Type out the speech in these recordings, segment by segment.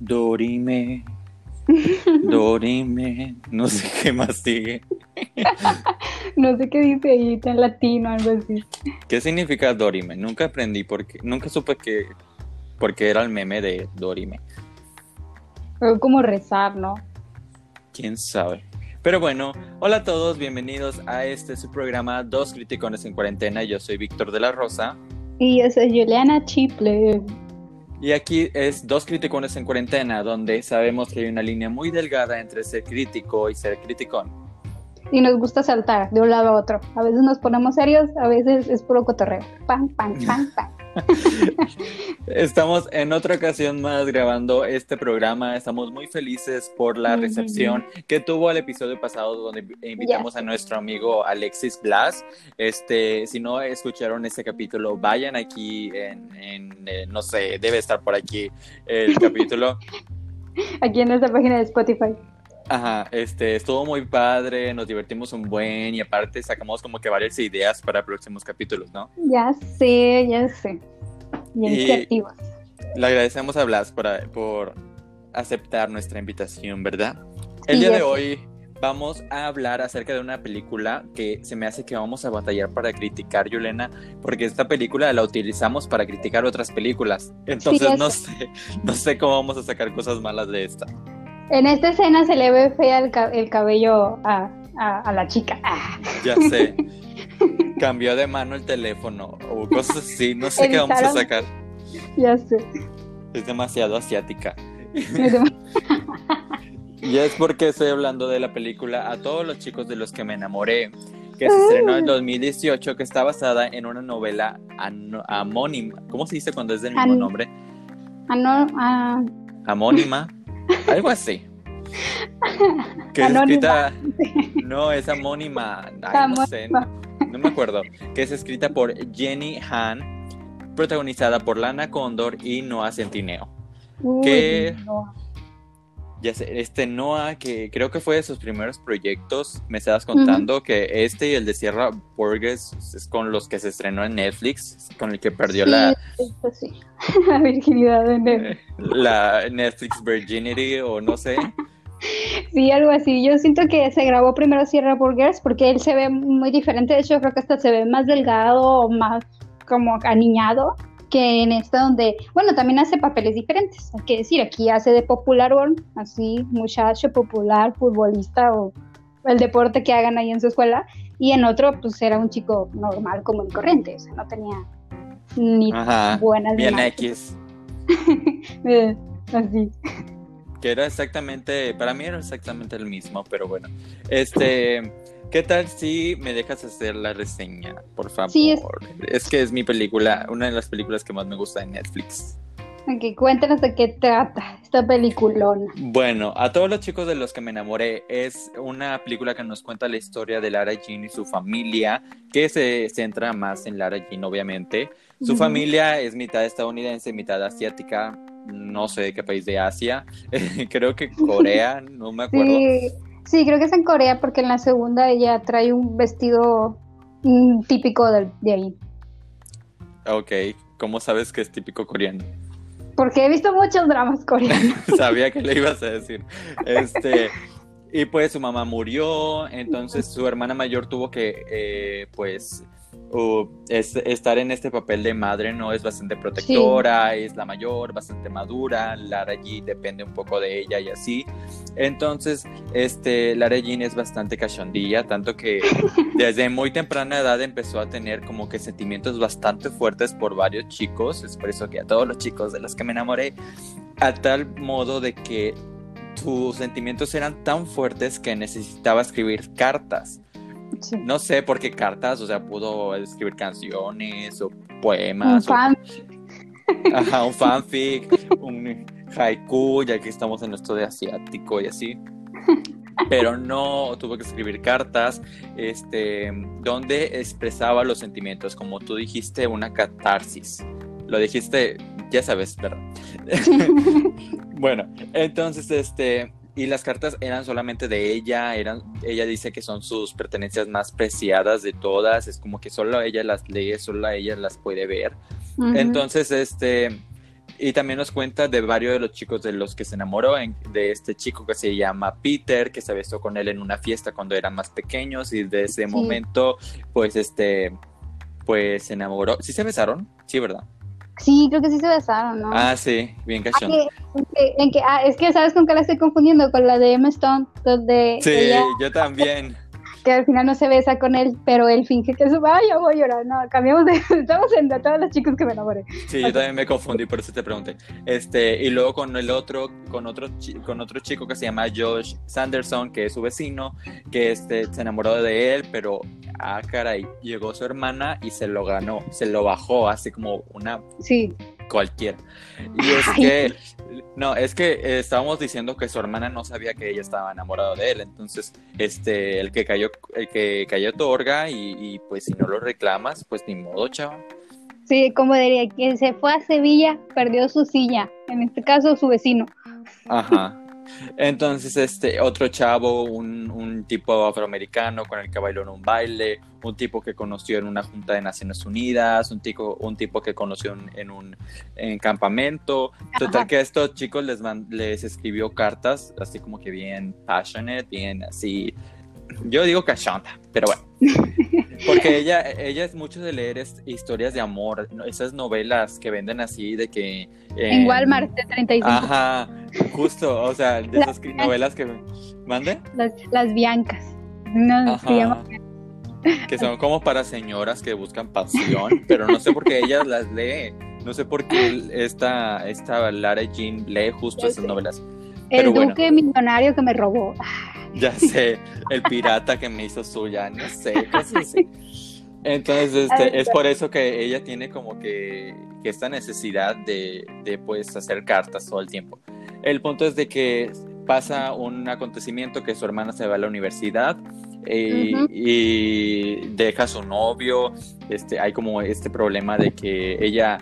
Dorime. Dorime. No sé qué más sigue. no sé qué dice ahí, está en latino, algo así. ¿Qué significa Dorime? Nunca aprendí porque nunca supe que porque era el meme de Dorime. Fue como rezar, ¿no? Quién sabe. Pero bueno, hola a todos, bienvenidos a este su programa Dos Criticones en Cuarentena. Yo soy Víctor de la Rosa. Y yo soy Juliana Chiple. Y aquí es Dos Criticones en Cuarentena, donde sabemos que hay una línea muy delgada entre ser crítico y ser criticón. Y nos gusta saltar de un lado a otro. A veces nos ponemos serios, a veces es puro cotorreo. Pam, pam, pam, pam. Estamos en otra ocasión más grabando este programa. Estamos muy felices por la recepción que tuvo el episodio pasado donde invitamos a nuestro amigo Alexis Blas. Este, si no escucharon ese capítulo, vayan aquí en, eh, no sé, debe estar por aquí el capítulo. aquí en nuestra página de Spotify. Ajá, este, estuvo muy padre, nos divertimos un buen y aparte sacamos como que varias ideas para próximos capítulos, ¿no? Ya sé, ya sé. Bien creativos. Le agradecemos a Blas por, por aceptar nuestra invitación, ¿verdad? El día de hoy vamos a hablar acerca de una película que se me hace que vamos a batallar para criticar, Yulena, porque esta película la utilizamos para criticar otras películas. Entonces no sé, no sé cómo vamos a sacar cosas malas de esta. En esta escena se le ve fea el, cabello a, la chica. Ah. Ya sé. Cambió de mano el teléfono o cosas así. No sé qué vamos a sacar. Ya sé. Es demasiado asiática. y es porque estoy hablando de la película A todos los chicos de los que me enamoré, que se estrenó en 2018, que está basada en una novela amónima. ¿Cómo se dice cuando es del mismo nombre? Ah. Amónima. Algo así. Que es escrita. No, es amónima. no sé. No me acuerdo. Que es escrita por Jenny Han, protagonizada por Lana Condor y Noah Centineo. que. Ya sé, este Noah, que creo que fue de sus primeros proyectos, me estabas contando que este y el de Sierra Burgess es con los que se estrenó en Netflix, con el que perdió la, sí. la virginidad de Netflix. La Netflix Virginity o no sé. Sí, algo así. Yo siento que se grabó primero Sierra Burgers porque él se ve muy diferente. De hecho, creo que hasta se ve más delgado o más como aniñado que en esta donde, bueno, también hace papeles diferentes, hay que decir, aquí hace de popular, así, muchacho popular, futbolista o el deporte que hagan ahí en su escuela, y en otro, pues era un chico normal, como y corriente, o sea, no tenía ni buenas Bien X. Eh, así. Que era exactamente, para mí era exactamente el mismo, pero bueno, este... ¿Qué tal si me dejas hacer la reseña, por favor? Sí, es... que es mi película, una de las películas que más me gusta en Netflix. Ok, cuéntanos de qué trata esta peliculona. Bueno, a todos los chicos de los que me enamoré es una película que nos cuenta la historia de Lara Jean y su familia, que se centra más en Lara Jean, obviamente. Su familia es mitad estadounidense, mitad asiática, no sé de qué país de Asia, creo que Corea, no me acuerdo. Sí. Sí, creo que es en Corea porque en la segunda ella trae un vestido típico de, ahí. Ok, ¿cómo sabes que es típico coreano? Porque he visto muchos dramas coreanos. Sabía que le ibas a decir. Este, y pues su mamá murió, entonces su hermana mayor tuvo que, eh, pues, es, estar en este papel de madre no es bastante protectora, es la mayor, bastante madura, Lara Jean depende un poco de ella y así. Entonces, este, Lara Jean es bastante cachondilla, tanto que desde muy temprana edad empezó a tener como que sentimientos bastante fuertes por varios chicos, es por eso que a todos los chicos de los que me enamoré, a tal modo de que sus sentimientos eran tan fuertes que necesitaba escribir cartas no sé por qué cartas, o sea, pudo escribir canciones o poemas. Un fanfic. Ajá, un fanfic, un haiku, ya que estamos en esto de asiático y así. Pero no tuvo que escribir cartas, este, donde expresaba los sentimientos, como tú dijiste, una catarsis. Lo dijiste, ya sabes, ¿verdad? bueno, entonces, este, y las cartas eran solamente de ella, eran, ella dice que son sus pertenencias más preciadas de todas, es como que solo ella las lee, solo ella las puede ver. Entonces, este, y también nos cuenta de varios de los chicos de los que se enamoró, de este chico que se llama Peter, que se besó con él en una fiesta cuando eran más pequeños y de ese momento, pues este, pues se enamoró. ¿Sí se besaron? Sí, ¿verdad? Sí, creo que sí se besaron, ¿no? Ah, sí, bien ah, cachón. En que, ah, es que, ¿sabes con qué la estoy confundiendo? Con la de Emma Stone. Donde sí, yo también que al final no se besa con él, pero él finge que se va, yo voy a llorar. No, cambiamos de. Estamos en de todos los chicos que me enamoré. Sí, yo también me confundí, por eso te pregunté. Este, y luego con el otro, con otro, con otro chico que se llama Josh Sanderson, que es su vecino, que este, se enamoró de él, pero ah, caray, llegó su hermana y se lo ganó, se lo bajó, así como una. Sí cualquiera. Y es que, no, es que eh, estábamos diciendo que su hermana no sabía que ella estaba enamorada de él, entonces, este, el que cayó, el que cayó otorga y, y pues si no lo reclamas, pues ni modo, chaval. Sí, como diría, quien se fue a Sevilla perdió su silla, en este caso su vecino. Ajá. Entonces, este, otro chavo, un, tipo afroamericano con el que bailó en un baile, un tipo que conoció en una junta de Naciones Unidas, un tipo, un tipo que conoció en, un campamento. Total que a estos chicos les, les escribió cartas, así como que bien passionate, bien así. Yo digo cachonda, pero bueno. Porque ella, ella es mucho de leer historias de amor, esas novelas que venden así de que... en Walmart de 35. Ajá, justo, o sea, de esas novelas que... ¿Mande? Las, las Biancas. No, Que son como para señoras que buscan pasión, pero no sé por qué ella las lee. No sé por qué esta, esta Lara Jean lee justo esas novelas. El duque millonario que me robó. Ya sé, el pirata que me hizo suya, no sé, así. Entonces, este, es por eso que ella tiene como que, esta necesidad de, de, pues, hacer cartas todo el tiempo. El punto es de que pasa un acontecimiento que su hermana se va a la universidad eh, y deja a su novio. Este, hay como este problema de que ella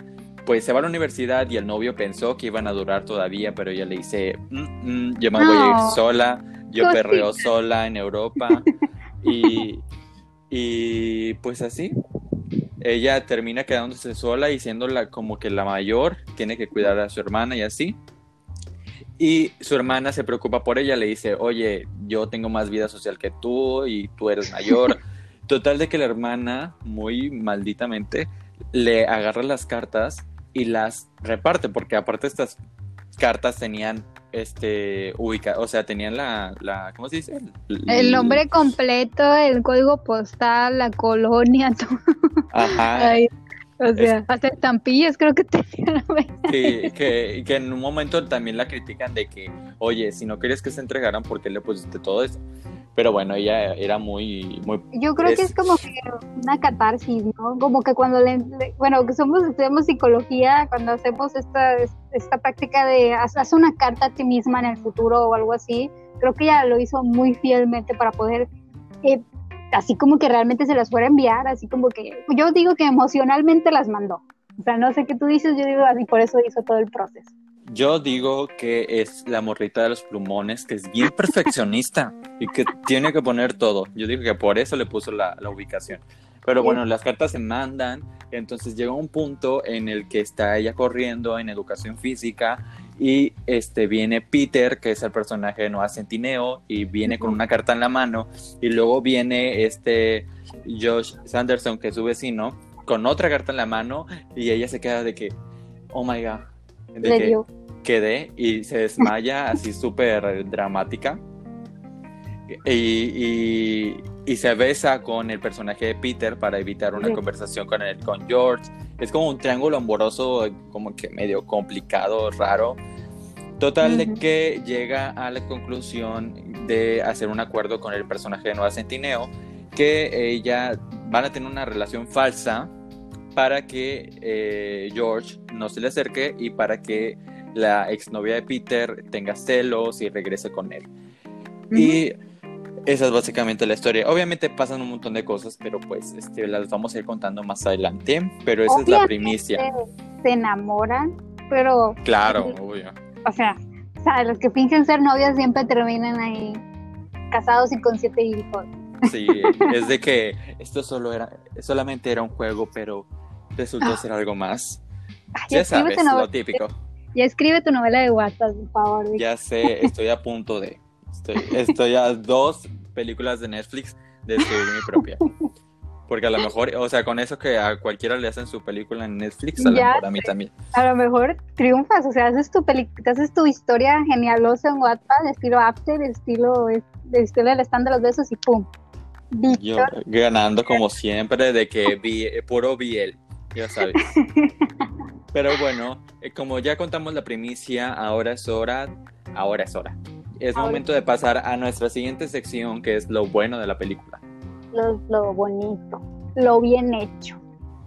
pues se va a la universidad y el novio pensó que iban a durar todavía, pero ella le dice, mm, mm, yo me voy a ir sola yo perreo sola en Europa y, y pues así. Ella termina quedándose sola y siendo la, como que la mayor, tiene que cuidar a su hermana y así. Y su hermana se preocupa por ella, le dice, oye, yo tengo más vida social que tú y tú eres mayor. Total de que la hermana, muy malditamente, le agarra las cartas y las reparte, porque aparte estas cartas tenían este ubica, o sea, tenían la, la ¿cómo se dice? El, nombre completo, el código postal, la colonia, todo. Ajá. O sea, hasta estampillas creo que tenían. Sí, que, que en un momento también la critican de que, oye, si no querías que se entregaran, ¿por qué le pusiste todo eso? pero bueno, ella era muy... muy Yo creo que es como una catarsis, ¿no? Como que cuando le, bueno, que somos, estudiamos psicología, cuando hacemos esta, esta práctica de hacer una carta a ti misma en el futuro o algo así, creo que ella lo hizo muy fielmente para poder, eh, así como que realmente se las fuera a enviar, así como que, yo digo que emocionalmente las mandó. O sea, no sé qué tú dices, yo digo así, por eso hizo todo el proceso. Yo digo que es la morrita de los plumones, que es bien perfeccionista y que tiene que poner todo. Yo digo que por eso le puso la, ubicación. Pero bueno, las cartas se mandan, entonces llega un punto en el que está ella corriendo en educación física y este viene Peter, que es el personaje de Noah Centineo, y viene con una carta en la mano, y luego viene este Josh Sanderson, que es su vecino, con otra carta en la mano, y ella se queda de que, oh my god, de que quedé y se desmaya así súper dramática. Y, y, se besa con el personaje de Peter para evitar una conversación con, el, con George. Es como un triángulo amoroso, como que medio complicado, raro. Total de que llega a la conclusión de hacer un acuerdo con el personaje de Nueva Centineo, que ella van a tener una relación falsa para que eh, George no se le acerque y para que la exnovia de Peter tenga celos y regrese con él. Y esa es básicamente la historia. Obviamente pasan un montón de cosas, pero pues este, las vamos a ir contando más adelante. Pero esa es la primicia. Se enamoran, pero. Claro, obvio. O sea, los que fingen ser novias siempre terminan ahí casados y con siete hijos. Sí, es de que esto solo era, solamente era un juego, pero resultó ser algo más. ya sabes, lo típico. Ya escribe tu novela de WhatsApp, por favor. Ya sé, estoy a punto de. Estoy, estoy a dos películas de Netflix de escribir mi propia. Porque a lo mejor, o sea, con eso que a cualquiera le hacen su película en Netflix, a lo Ya mejor a mí también. A lo mejor triunfas, o sea, haces tu te haces tu historia genialosa en WhatsApp, estilo After, estilo, de estilo del stand de los besos y pum. Yo ganando como siempre de que vi, eh, puro Biel, ya sabes. Pero bueno, eh, como ya contamos la primicia, ahora es hora, ahora es hora. Es Ahora. momento de pasar a nuestra siguiente sección, que es lo bueno de la película. Lo, lo bonito, lo bien hecho.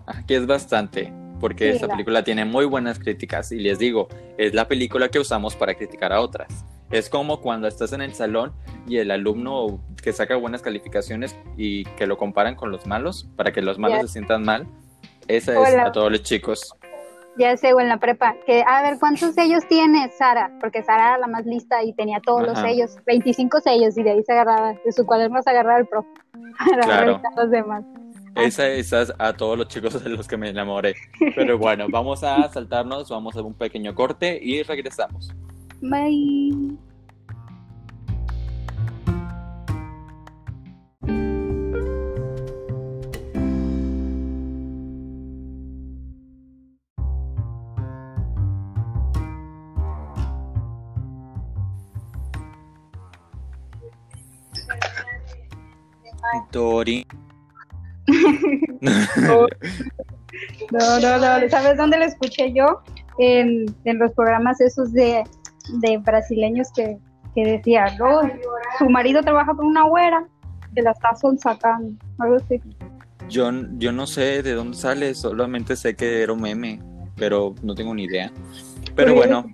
Aquí es bastante, porque Sí, esta la- película tiene muy buenas críticas y les digo, es la película que usamos para criticar a otras. Es como cuando estás en el salón y el alumno que saca buenas calificaciones y que lo comparan con los malos para que los malos se sientan mal. Esa es a todos los chicos. Ya sé, o en la prepa, que a ver, ¿cuántos sellos tienes, Sara? Porque Sara era la más lista y tenía todos los sellos, 25 sellos, y de ahí se agarraba, de su cuaderno se agarraba el pro para Claro. revisar los demás. Esa, esa es a todos los chicos de los que me enamoré. Pero bueno, vamos a saltarnos, vamos a un pequeño corte y regresamos. Bye. Dori. No, no, no. ¿Sabes dónde lo escuché yo? En, en los programas esos de, de brasileños que, que decían, no, su marido trabaja con una güera que la está sacando, algo así. Yo, yo no sé de dónde sale, solamente sé que era un meme, pero no tengo ni idea. Pero bueno,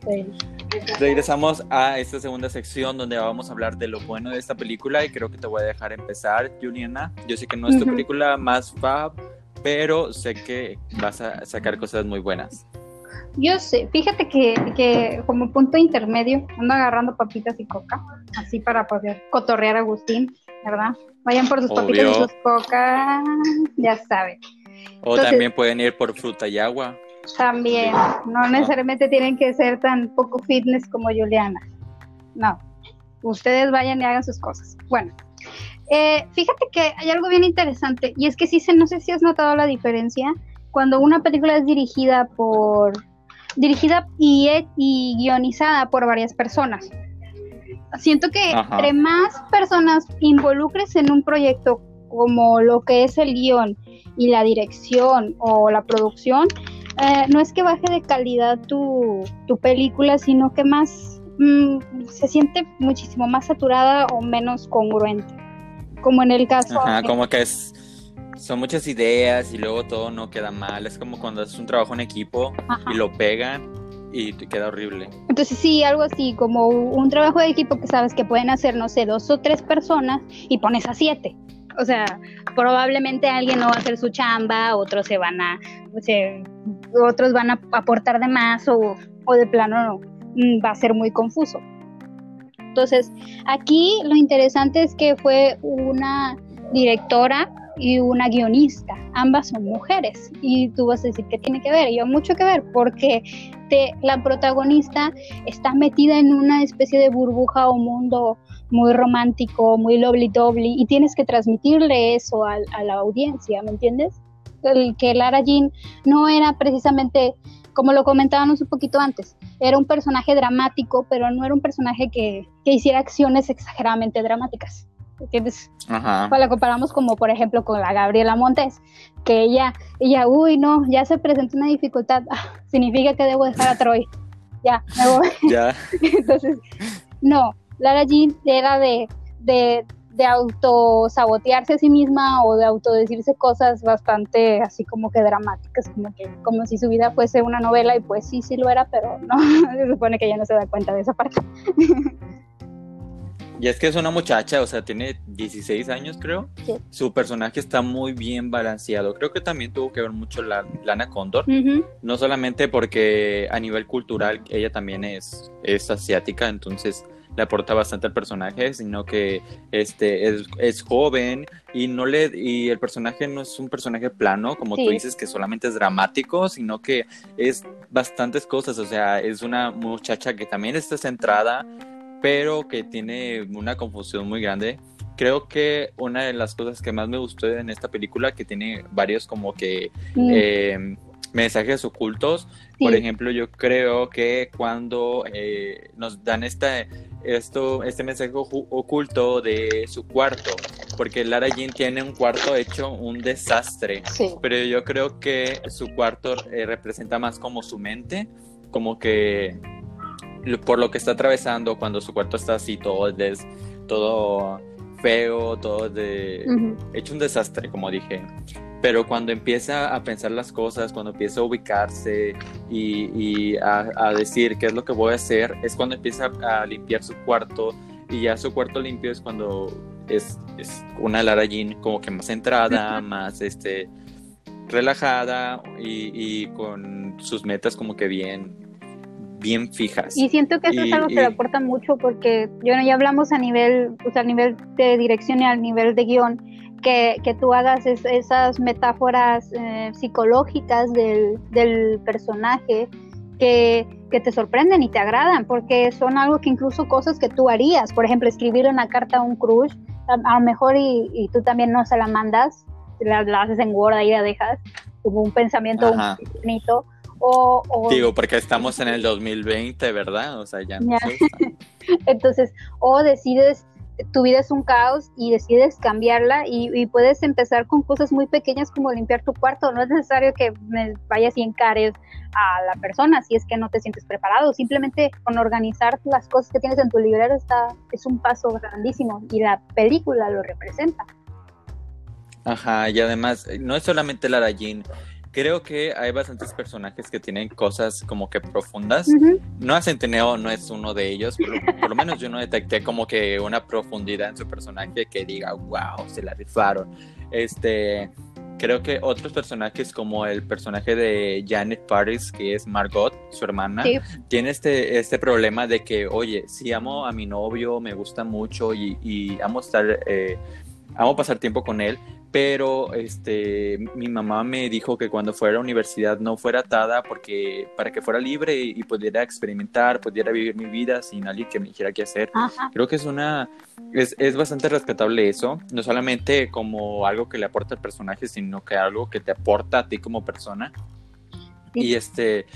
regresamos a esta segunda sección donde vamos a hablar de lo bueno de esta película y creo que te voy a dejar empezar, Juliana. Yo sé que no es tu Ujú. película más fab, pero sé que vas a sacar cosas muy buenas. Yo sé, fíjate que, que como punto intermedio ando agarrando papitas y coca, así para poder cotorrear a Agustín, ¿verdad? Vayan por sus papitas y Obvio. sus coca, ya saben. O Entonces- también pueden ir por fruta y agua. También, no necesariamente tienen que ser tan poco fitness como Juliana. No, ustedes vayan y hagan sus cosas. Bueno, eh, fíjate que hay algo bien interesante y es que sí, se, no sé si has notado la diferencia cuando una película es dirigida por, dirigida y, e- y guionizada por varias personas. Siento que Ajá. entre más personas involucres en un proyecto como lo que es el guion y la dirección o la producción, eh, no es que baje de calidad tu, tu película, sino que más mm, se siente muchísimo más saturada o menos congruente. Como en el caso Ajá, de- como que es, son muchas ideas y luego todo no queda mal. Es como cuando haces un trabajo en equipo Ajá. y lo pegan y te queda horrible. Entonces sí, algo así, como un trabajo de equipo que sabes que pueden hacer, no sé, dos o tres personas y pones a siete. O sea, probablemente alguien no va a hacer su chamba, otros se van a, otros van a aportar de más o, o de plano no, mm, va a ser muy confuso. Entonces, aquí lo interesante es que fue una directora y una guionista, ambas son mujeres, y tú vas a decir que tiene que ver, y yo mucho que ver, porque la protagonista está metida en una especie de burbuja o mundo muy romántico, muy lovely doble y tienes que transmitirle eso al- a, la audiencia, ¿me entiendes? El que Lara Jean no era precisamente, como lo comentábamos un poquito antes, era un personaje dramático, pero no era un personaje que, que hiciera acciones exageradamente dramáticas. ¿Entiendes? Ajá. O la comparamos como por ejemplo con la Gabriela Montes, que ella, ella, uy, no, ya se presentó una dificultad, ah, significa que debo dejar a Troy. Ya, me voy. Ya. Entonces, no, Lara Jean era de, de, de autosabotearse a sí misma o de autodecirse cosas bastante así como que dramáticas, como que como si su vida fuese una novela y pues sí, sí lo era, pero no, se supone que ella no se da cuenta de esa parte. Y es que es una muchacha, o sea, tiene 16 años, creo. Sí. Su personaje está muy bien balanceado. Creo que también tuvo que ver mucho la Lana Condor. No solamente porque a nivel cultural ella también es, es asiática, entonces le aporta bastante al personaje, sino que este es, es joven y no le y el personaje no es un personaje plano, como tú dices, que solamente es dramático, sino que es bastantes cosas. O sea, es una muchacha que también está centrada, pero que tiene una confusión muy grande creo que una de las cosas que más me gustó en esta película, que tiene varios como que mm. eh, mensajes ocultos, por ejemplo, yo creo que cuando eh, nos dan esta, esto, este mensaje oculto de su cuarto, porque Lara Jean tiene un cuarto hecho un desastre, pero yo creo que su cuarto eh, representa más como su mente, como que por lo que está atravesando cuando su cuarto está así todo, des, todo feo, todo de hecho un desastre, como dije. Pero cuando empieza a pensar las cosas, cuando empieza a ubicarse y, a, decir qué es lo que voy a hacer, es cuando empieza a limpiar su cuarto y ya su cuarto limpio es cuando es, es una Lara Jean como que más centrada, más este relajada y, y, con sus metas como que bien bien fijas. Y siento que eso es algo que le aporta mucho porque ya hablamos a nivel, pues, a nivel de dirección y al nivel de guion, que, que tú hagas esas metáforas eh, psicológicas del, del personaje que, que, te sorprenden y te agradan, porque son algo que incluso cosas que tú harías, por ejemplo, escribir una carta a un crush, a, lo mejor y, y, tú también no se la mandas, la, la haces en Word y la dejas como un pensamiento bonito, o, Digo, porque estamos en el 2020, ¿verdad? O sea, ya no Entonces, o decides, tu vida es un caos y decides cambiarla y, puedes empezar con cosas muy pequeñas como limpiar tu cuarto. No es necesario que me vayas y encares a la persona si es que no te sientes preparado. Simplemente con organizar las cosas que tienes en tu librero está, es un paso grandísimo y la película lo representa. Ajá, y además, no es solamente la Jean, creo que hay bastantes personajes que tienen cosas como que profundas. No No Centeneo no es uno de ellos, pero por lo menos yo no detecté como que una profundidad en su personaje que diga, wow, se la rifaron. Este, creo que otros personajes como el personaje de Janet Paris, que es Margot, su hermana, tiene este, este problema de que, oye, si amo a mi novio, me gusta mucho y, y amo estar... Eh, amo pasar tiempo con él, pero este, mi mamá me dijo que cuando fuera a la universidad no fuera atada porque para que fuera libre y, pudiera experimentar, pudiera vivir mi vida sin alguien que me dijera qué hacer. Creo que es una es, es, bastante respetable eso, no solamente como algo que le aporta al personaje, sino que algo que te aporta a ti como persona. Y este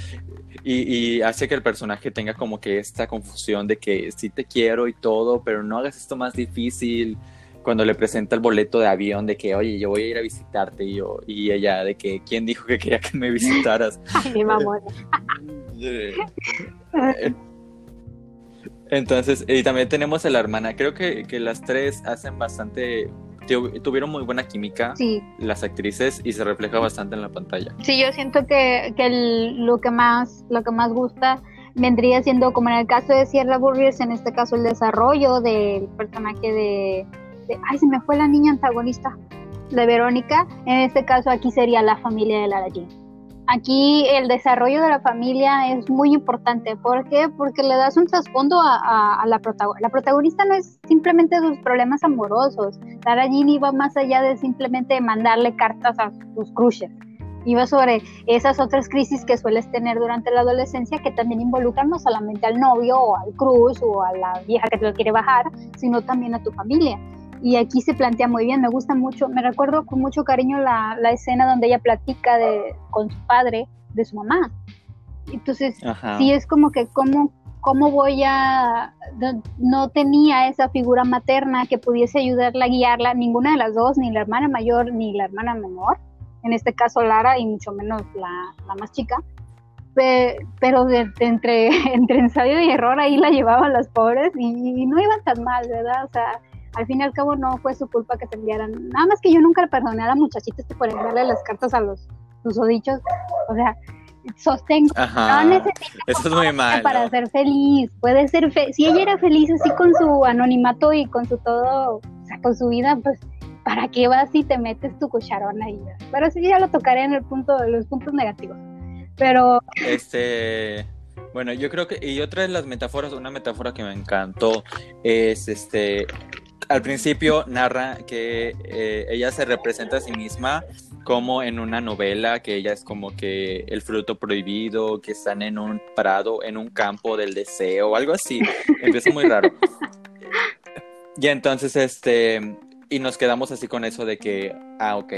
y, y, hace que el personaje tenga como que esta confusión de que sí te quiero y todo, pero no hagas esto más difícil cuando le presenta el boleto de avión de que, oye, yo voy a ir a visitarte y yo, y ella de que, ¿quién dijo que quería que me visitaras? Ay, mi mamá. Entonces, y también tenemos a la hermana. Creo que, que las tres hacen bastante, tuvieron muy buena química sí. las actrices y se refleja bastante en la pantalla. Sí, yo siento que, que lo que más, lo que más gusta vendría siendo como en el caso de Sierra Burgers, en este caso el desarrollo del personaje de ay, se me fue la niña antagonista de Verónica, en este caso aquí sería la familia de Lara Jean. Aquí el desarrollo de la familia es muy importante. ¿Por qué? Porque le das un trasfondo a, la protagonista. La protagonista no es simplemente sus problemas amorosos. Lara Jean iba más allá de simplemente mandarle cartas a sus crushes. Iba sobre esas otras crisis que sueles tener durante la adolescencia que también involucran no solamente al novio o al crush o a la vieja que te lo quiere bajar, sino también a tu familia y aquí se plantea muy bien, me gusta mucho, me recuerdo con mucho cariño la, la escena donde ella platica de, con su padre de su mamá. Entonces, sí es como que cómo, cómo voy a... No, tenía esa figura materna que pudiese ayudarla guiarla, ninguna de las dos, ni la hermana mayor ni la hermana menor, en este caso Lara y mucho menos la, la más chica. pero de, entre, entre ensayo y error ahí la llevaban las pobres y, y, no iban tan mal, ¿verdad? O sea, al fin y al cabo no fue su culpa que te enviaran. Nada más que yo nunca le perdoné a la muchachita este por enviarle las cartas a los susodichos. O sea, sostengo. no Eso es muy mal. Para ser feliz. Puede ser si ella era feliz así con su anonimato y con su todo, o sea, con su vida, pues ¿para qué vas y te metes tu cucharón ahí? Pero sí ya lo tocaré en el punto, los puntos negativos. Pero este Bueno, yo creo que, y otra de las metáforas, una metáfora que me encantó es este, al principio narra que eh, ella se representa a sí misma como en una novela, que ella es como que el fruto prohibido, que están en un prado, en un campo del deseo, algo así. Empieza muy raro. Y entonces, este, y nos quedamos así con eso de que, ah, ok.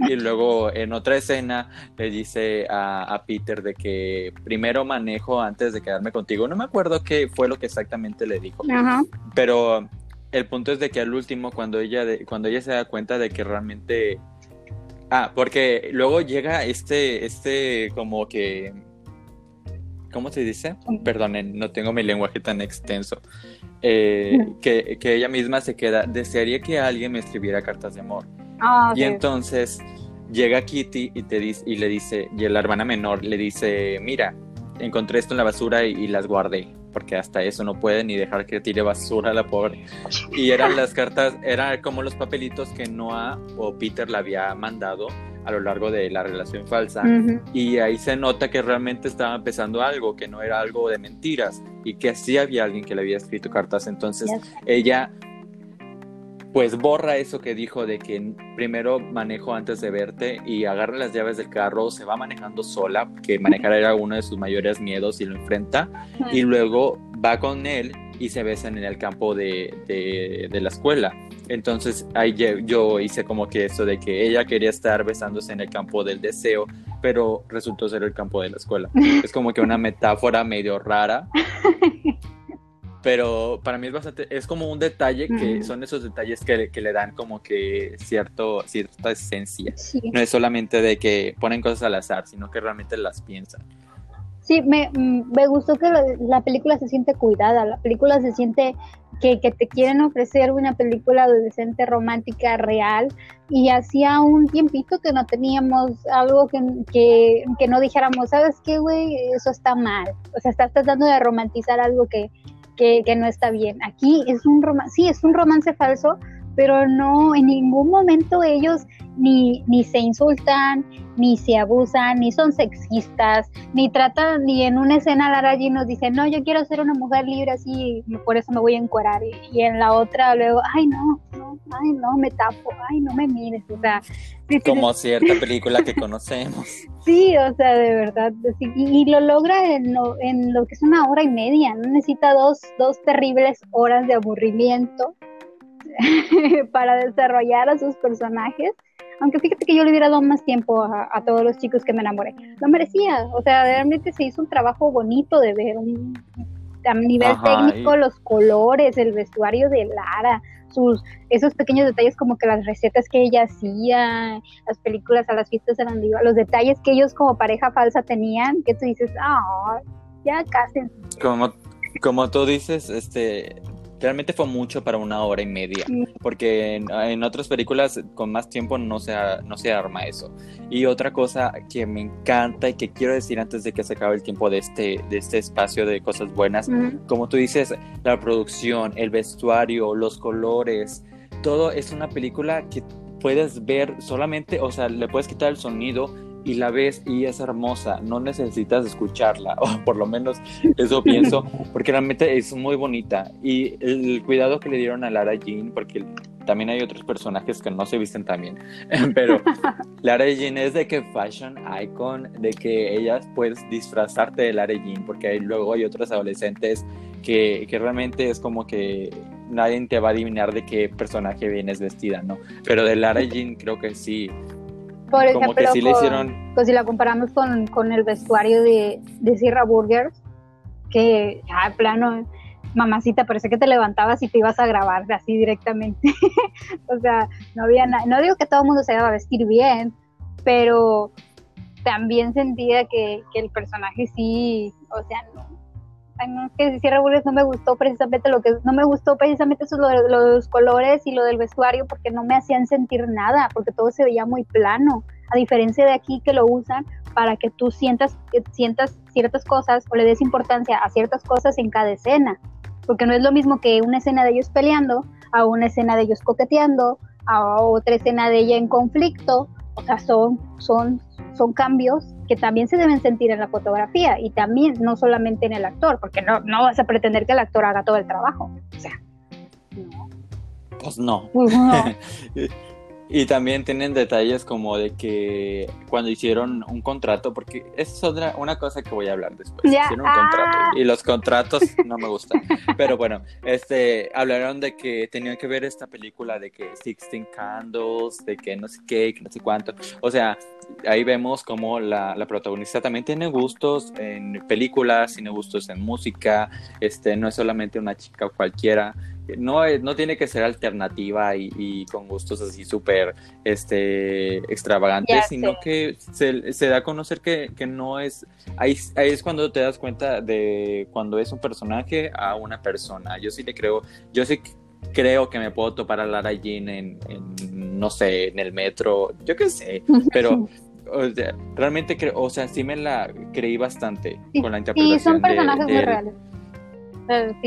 Y luego en otra escena le dice a, Peter de que primero manejo antes de quedarme contigo. No me acuerdo qué fue lo que exactamente le dijo. Pero el punto es de que al último, cuando ella, cuando ella se da cuenta de que realmente... Ah, porque luego llega este, este como que... ¿Cómo se dice? Perdonen, no tengo mi lenguaje tan extenso. Eh, que, ella misma se queda, desearía que alguien me escribiera cartas de amor. Ah, y entonces llega Kitty y, te dice, y le dice, y la hermana menor le dice, mira, encontré esto en la basura y, las guardé, porque hasta eso no puede ni dejar que tire basura la pobre. Y eran las cartas, eran como los papelitos que Noah o Peter le había mandado a lo largo de la relación falsa. Y ahí se nota que realmente estaba empezando algo, que no era algo de mentiras y que sí había alguien que le había escrito cartas. Entonces ella pues borra eso que dijo de que primero manejo antes de verte y agarra las llaves del carro, se va manejando sola, que manejar era uno de sus mayores miedos y lo enfrenta, y luego va con él y se besan en el campo de, de, la escuela. Entonces ahí yo hice como que eso de que ella quería estar besándose en el campo del deseo, pero resultó ser el campo de la escuela. Es como que una metáfora medio rara. Pero para mí es bastante, es como un detalle que son esos detalles que, que, le dan como que cierto, cierta esencia. No es solamente de que ponen cosas al azar, sino que realmente las piensan. Sí, me, mm, me gustó que la, película se siente cuidada, la película se siente que, que, te quieren ofrecer una película adolescente romántica real y hacía un tiempito que no teníamos algo que, que, que no dijéramos, ¿sabes qué, güey? Eso está mal. O sea, estás tratando de romantizar algo que, que, no está bien. Aquí es un romance, sí, es un romance falso, pero no, en ningún momento ellos ni, ni se insultan, ni se abusan, ni son sexistas, ni tratan, ni en una escena Lara allí nos dice, no, yo quiero ser una mujer libre así, por eso me voy a encuerar. Y, en la otra luego, ay no, no, ay no, me tapo, ay no me mires, o sea. Como cierta película que conocemos. Sí, o sea, de verdad, y, lo logra en lo, en lo que es una hora y media, no necesita dos, dos terribles horas de aburrimiento para desarrollar a sus personajes. Aunque fíjate que yo le hubiera dado más tiempo a, todos los chicos que me enamoré. Lo merecía. O sea, realmente se hizo un trabajo bonito de ver. Un, a nivel técnico, los colores, el vestuario de Lara, sus esos pequeños detalles como que las recetas que ella hacía, las películas a las fiestas eran los detalles que ellos como pareja falsa tenían, que tú dices, ah, ya casen. Como, como tú dices, este, realmente fue mucho para una hora y media, porque en, otras películas con más tiempo no se, no se arma eso. Y otra cosa que me encanta y que quiero decir antes de que se acabe el tiempo de este, de este espacio de cosas buenas, como tú dices, la producción, el vestuario, los colores, todo es una película que puedes ver solamente, o sea, le puedes quitar el sonido y la ves y es hermosa, no necesitas escucharla, o por lo menos eso pienso, porque realmente es muy bonita. Y el cuidado que le dieron a Lara Jean, porque también hay otros personajes que no se visten tan bien, pero Lara Jean es de que fashion icon, de que ellas puedes disfrazarte de Lara Jean, porque luego hay otros adolescentes que, que realmente es como que nadie te va a adivinar de qué personaje vienes vestida, ¿no? Pero de Lara Jean creo que sí, por ejemplo, pues, si la comparamos con, el vestuario de, de Sierra Burgers, que ya de plano, mamacita, parece que te levantabas y te ibas a grabar así directamente. o sea, no había nada. No digo que todo el mundo se iba a vestir bien, pero también sentía que, que el personaje sí, o sea, no, no, que si Sierra no me gustó precisamente lo que no me gustó precisamente los colores y lo del vestuario porque no me hacían sentir nada porque todo se veía muy plano a diferencia de aquí que lo usan para que tú sientas que sientas ciertas cosas o le des importancia a ciertas cosas en cada escena. Porque no es lo mismo que una escena de ellos peleando a una escena de ellos coqueteando a otra escena de ella en conflicto. O sea son son son cambios que también se deben sentir en la fotografía y también no solamente en el actor, porque no, no vas a pretender que el actor haga todo el trabajo. O sea, no. Pues no. Pues no. Y también tienen detalles como de que cuando hicieron un contrato, porque es otra, una cosa que voy a hablar después. Hicieron un contrato ah. y los contratos no me gustan. Pero bueno, este, hablaron de que tenían que ver esta película de que Sixteen Candles, de que no sé qué, que no sé cuánto. O sea, ahí vemos como la, la protagonista también tiene gustos en películas, tiene gustos en música, este, no es solamente una chica cualquiera no, no tiene que ser alternativa y, con gustos así súper este, extravagantes, sino que se, da a conocer que, no es... Ahí, ahí, es cuando te das cuenta de cuando es un personaje a una persona. Yo sí le creo, yo sí creo que me puedo topar a Lara Jean en, no sé, en el metro, yo qué sé, pero... realmente creo, o sea, sí me la creí bastante con la interpretación. Y son personajes muy reales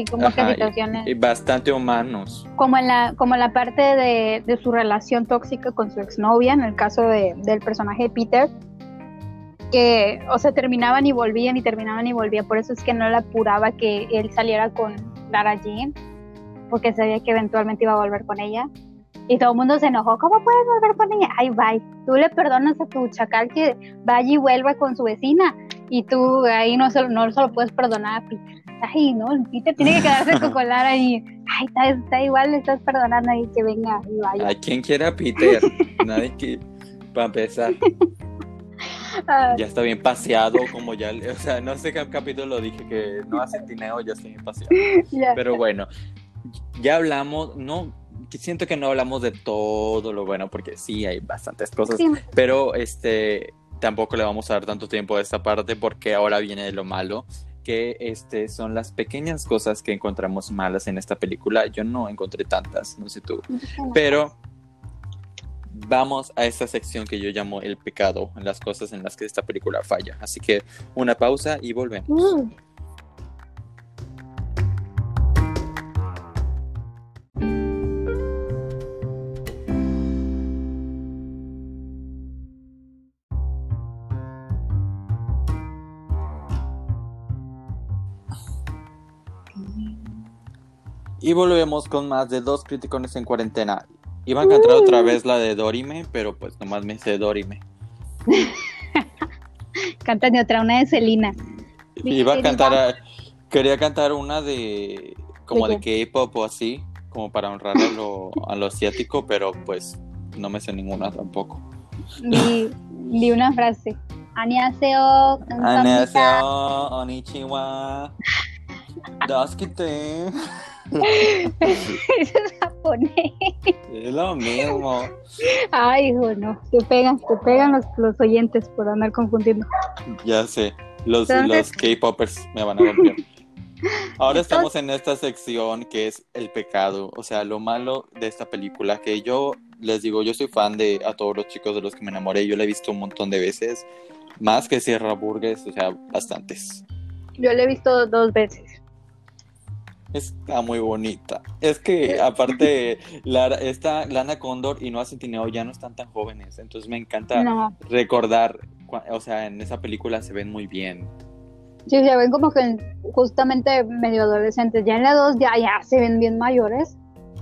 como que situaciones. Y, bastante humanos. Como en la, como la parte de, de, su relación tóxica con su exnovia, en el caso de, del personaje de Peter, que, o sea, terminaban y volvían y terminaban y volvían, por eso es que no le apuraba que él saliera con Lara Jean, porque sabía que eventualmente iba a volver con ella. Y todo el mundo se enojó, ¿cómo puedes volver con ella? Ay, bye, tú le perdonas a tu chacal que vaya y vuelva con su vecina, y tú ahí no se, no se lo puedes perdonar a Peter ay, no, el Peter tiene que quedarse con Colara y, ay, está, está, igual, le estás perdonando ahí que venga y vaya. ¿A quién quiera Peter? Nadie que, para empezar. Ah. ya está bien paseado, como ya, o sea, no sé qué capítulo dije que no hace tineo, ya está bien paseado. Pero bueno, ya hablamos, no, siento que no hablamos de todo lo bueno, porque sí hay bastantes cosas, pero este tampoco le vamos a dar tanto tiempo a esta parte porque ahora viene lo malo que este, son las pequeñas cosas que encontramos malas en esta película. Yo no encontré tantas, no sé tú. Pero vamos a esta sección que yo llamo el pecado, las cosas en las que esta película falla. Así que una pausa y volvemos. Mm. Y volvemos con más de dos críticos en cuarentena. Iba a cantar otra vez la de Dorime, pero pues nomás me hice Dorime. Cántame otra, una de Selena. Iba a cantar, quería cantar una de como de, K-pop o así, como para honrar a lo, a lo asiático, pero pues no me sé ninguna tampoco. Di, una frase. Annyeonghaseyo. Annyeonghaseyo, Onichiwa. Daskite. Eso es japonés. Es lo mismo. Ay, hijo, no. Te pegan, te pegan los, los oyentes por andar confundiendo. Ya sé. Los, los K-Poppers me van a golpear. Ahora estamos en esta sección que es el pecado, o sea, lo malo de esta película, que yo les digo, yo soy fan de a todos los chicos de los que me enamoré, yo la he visto un montón de veces, más que Sierra Burgues, o sea, bastantes. Yo la he visto dos veces. Está muy bonita. Es que aparte, Lara, esta Lana Condor y Noah Centineo ya no están tan jóvenes, entonces me encanta recordar, o sea, en esa película se ven muy bien. Sí, se ven como que justamente medio adolescentes. Ya en la 2 ya, ya se ven bien mayores.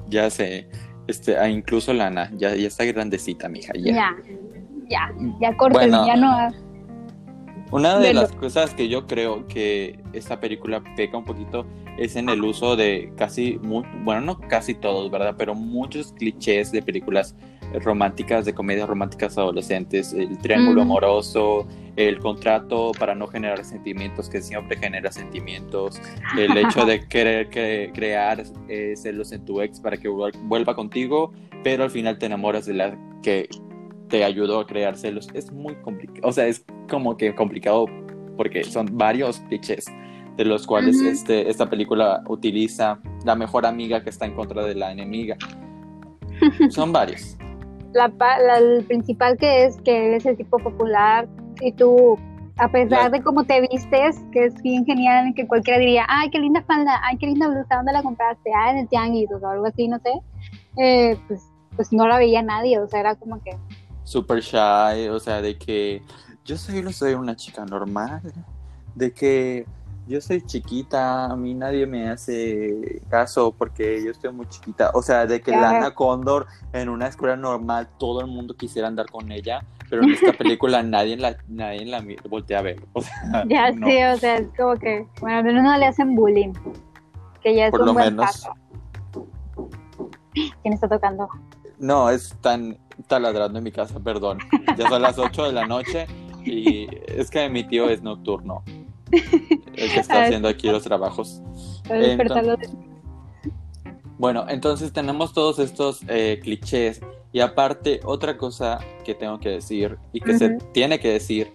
Ya sé, este, ah, incluso Lana, ya, ya está grandecita, mija. Ya, ya, ya, ya corten, ya no. Una de las cosas que yo creo que esta película peca un poquito es en el uso de casi, bueno, no casi todos, ¿verdad? Pero muchos clichés de películas románticas, de comedias románticas adolescentes, el triángulo amoroso, el contrato para no generar sentimientos que siempre genera sentimientos, el hecho de querer crear eh, celos en tu ex para que vuelva contigo, pero al final te enamoras de la que te ayudó a crear celos. Es muy complicado, o sea, es como que complicado porque son varios clichés de los cuales este, esta película utiliza la mejor amiga que está en contra de la enemiga. Son varios. La, el principal que es que eres el tipo popular y tú, a pesar de cómo te vistes, que es bien genial, que cualquiera diría, ay, qué linda falda, ay, qué linda blusa, ¿dónde la compraste? Ah, en el tianguis o algo así, no sé. Eh, pues, pues no la veía nadie, o sea, era como que... Super shy, o sea, de que yo soy, soy una chica normal, de que yo soy chiquita, a mí nadie me hace caso porque yo estoy muy chiquita. O sea, de que Lana Condor en una escuela normal todo el mundo quisiera andar con ella, pero en esta película nadie la, nadie la voltea a ver. ya sí, o sea, es como que, bueno, al menos no le hacen bullying, que ya es Por un lo buen menos. ¿Quién está tocando? No, es tan taladrando en mi casa, perdón. Ya son las 8 de la noche y es que mi tío es nocturno el que está haciendo aquí los trabajos. bueno, entonces tenemos todos estos eh, clichés y aparte otra cosa que tengo que decir y que se tiene que decir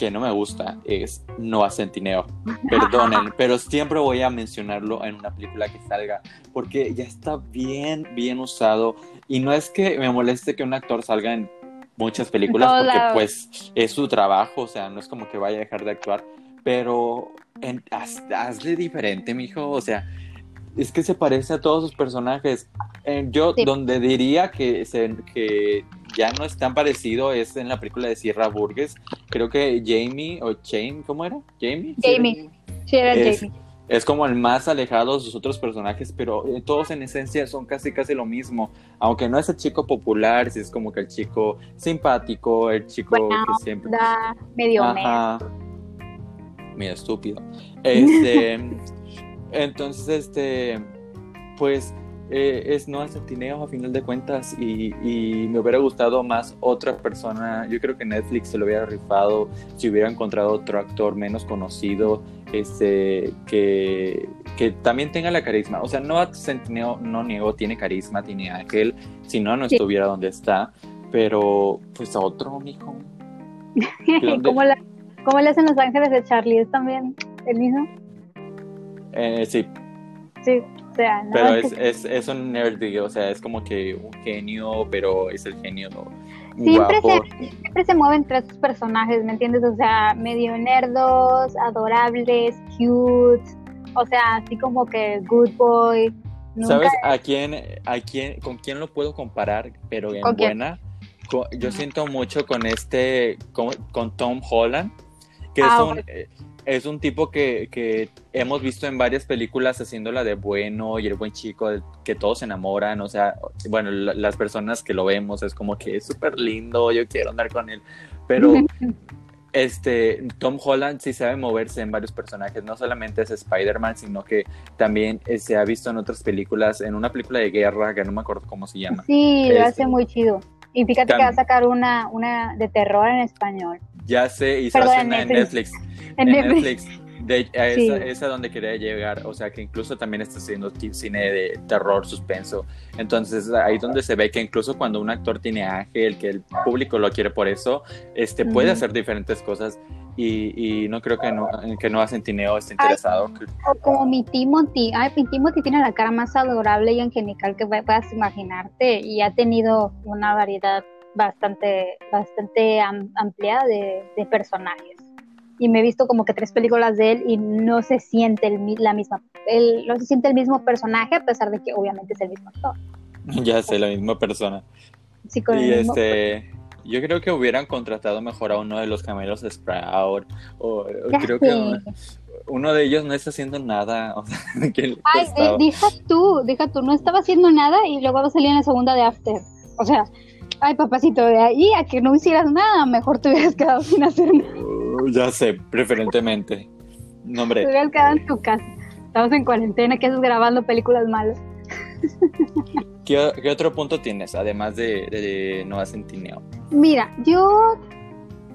que no me gusta es no acentineo. Perdonen, pero siempre voy a mencionarlo en una película que salga porque ya está bien, bien usado y no es que me moleste que un actor salga en muchas películas porque pues es su trabajo, o sea, no es como que vaya a dejar de actuar, pero hazle diferente, mijo. O sea, es que se parece a todos sus personajes. Eh, yo, donde diría que, se, que ya no es tan parecido es en la película de Sierra Burgess. Creo que Jamie o Jane, ¿cómo era? Jamie. Jamie. Sí, era es, Jamie. Es como el más alejado de sus otros personajes, pero eh, todos en esencia son casi casi lo mismo. Aunque no es el chico popular, si es como que el chico simpático, el chico que siempre. medio estúpido. Este, entonces, este, pues eh, es no Tineo a final de cuentas y, me hubiera gustado más otra persona. Yo creo que Netflix se lo hubiera rifado si hubiera encontrado otro actor menos conocido, este, que, que también tenga la carisma. O sea, no Centineo, no niego, tiene carisma, tiene ángel, si no, no estuviera donde está. Pero, pues a otro, mijo. ¿Cómo la, ¿Cómo le hacen los ángeles de Charlie? ¿Es también el mismo? Eh, sí. Sí, o sea, no, Pero es, es, es, un nerd, o sea, es como que un genio, pero es el genio siempre Se, siempre se mueven tres personajes, ¿me entiendes? O sea, medio nerdos, adorables, cute, o sea, así como que good boy. ¿Sabes a quién, a quién, con quién lo puedo comparar, pero en buena? yo siento mucho con este, con Tom Holland que es, ah, un, eh, es un tipo que, que, hemos visto en varias películas haciéndola de bueno y el buen chico, que todos se enamoran, o sea, bueno, las personas que lo vemos es como que es súper lindo, yo quiero andar con él, pero este, Tom Holland sí sabe moverse en varios personajes, no solamente es Spider-Man, sino que también eh, se ha visto en otras películas, en una película de guerra que no me acuerdo cómo se llama. Sí, lo hace este, muy chido. Y fíjate que va a sacar una, una de terror en español. Ya sé, y se hace una en Netflix. En Netflix. De, a esa, esa, donde quería llegar, o sea que incluso también está haciendo cine de terror, suspenso. Entonces ahí donde se ve que incluso cuando un actor tiene ángel, que el público lo quiere por eso, este puede hacer diferentes cosas y, y, no creo que no, que no Tineo esté interesado. o como mi Timothy, ay, mi Timothy tiene la cara más adorable y angelical que puedas imaginarte y ha tenido una variedad bastante, bastante amplia de, personajes. Y me he visto como que tres películas de él y no se siente el, la misma, él, no se siente el mismo personaje a pesar de que obviamente es el mismo actor. Ya sé, la misma persona. Sí, con y este, yo creo que hubieran contratado mejor a uno de los camelos de Sprout. O, creo que uno de ellos no está haciendo nada. O sea, Ay, deja tú, deja tú, no estaba haciendo nada y luego va a salir en la segunda de After. O sea, ay papacito, de ahí a que no hicieras nada, mejor te hubieras quedado sin hacer nada. Uh, ya sé, preferentemente. No, hombre. Te hubieras quedado en tu casa. Estamos en cuarentena, que haces grabando películas malas? ¿Qué, otro punto tienes, además de, de Noah Centineo? Mira, yo,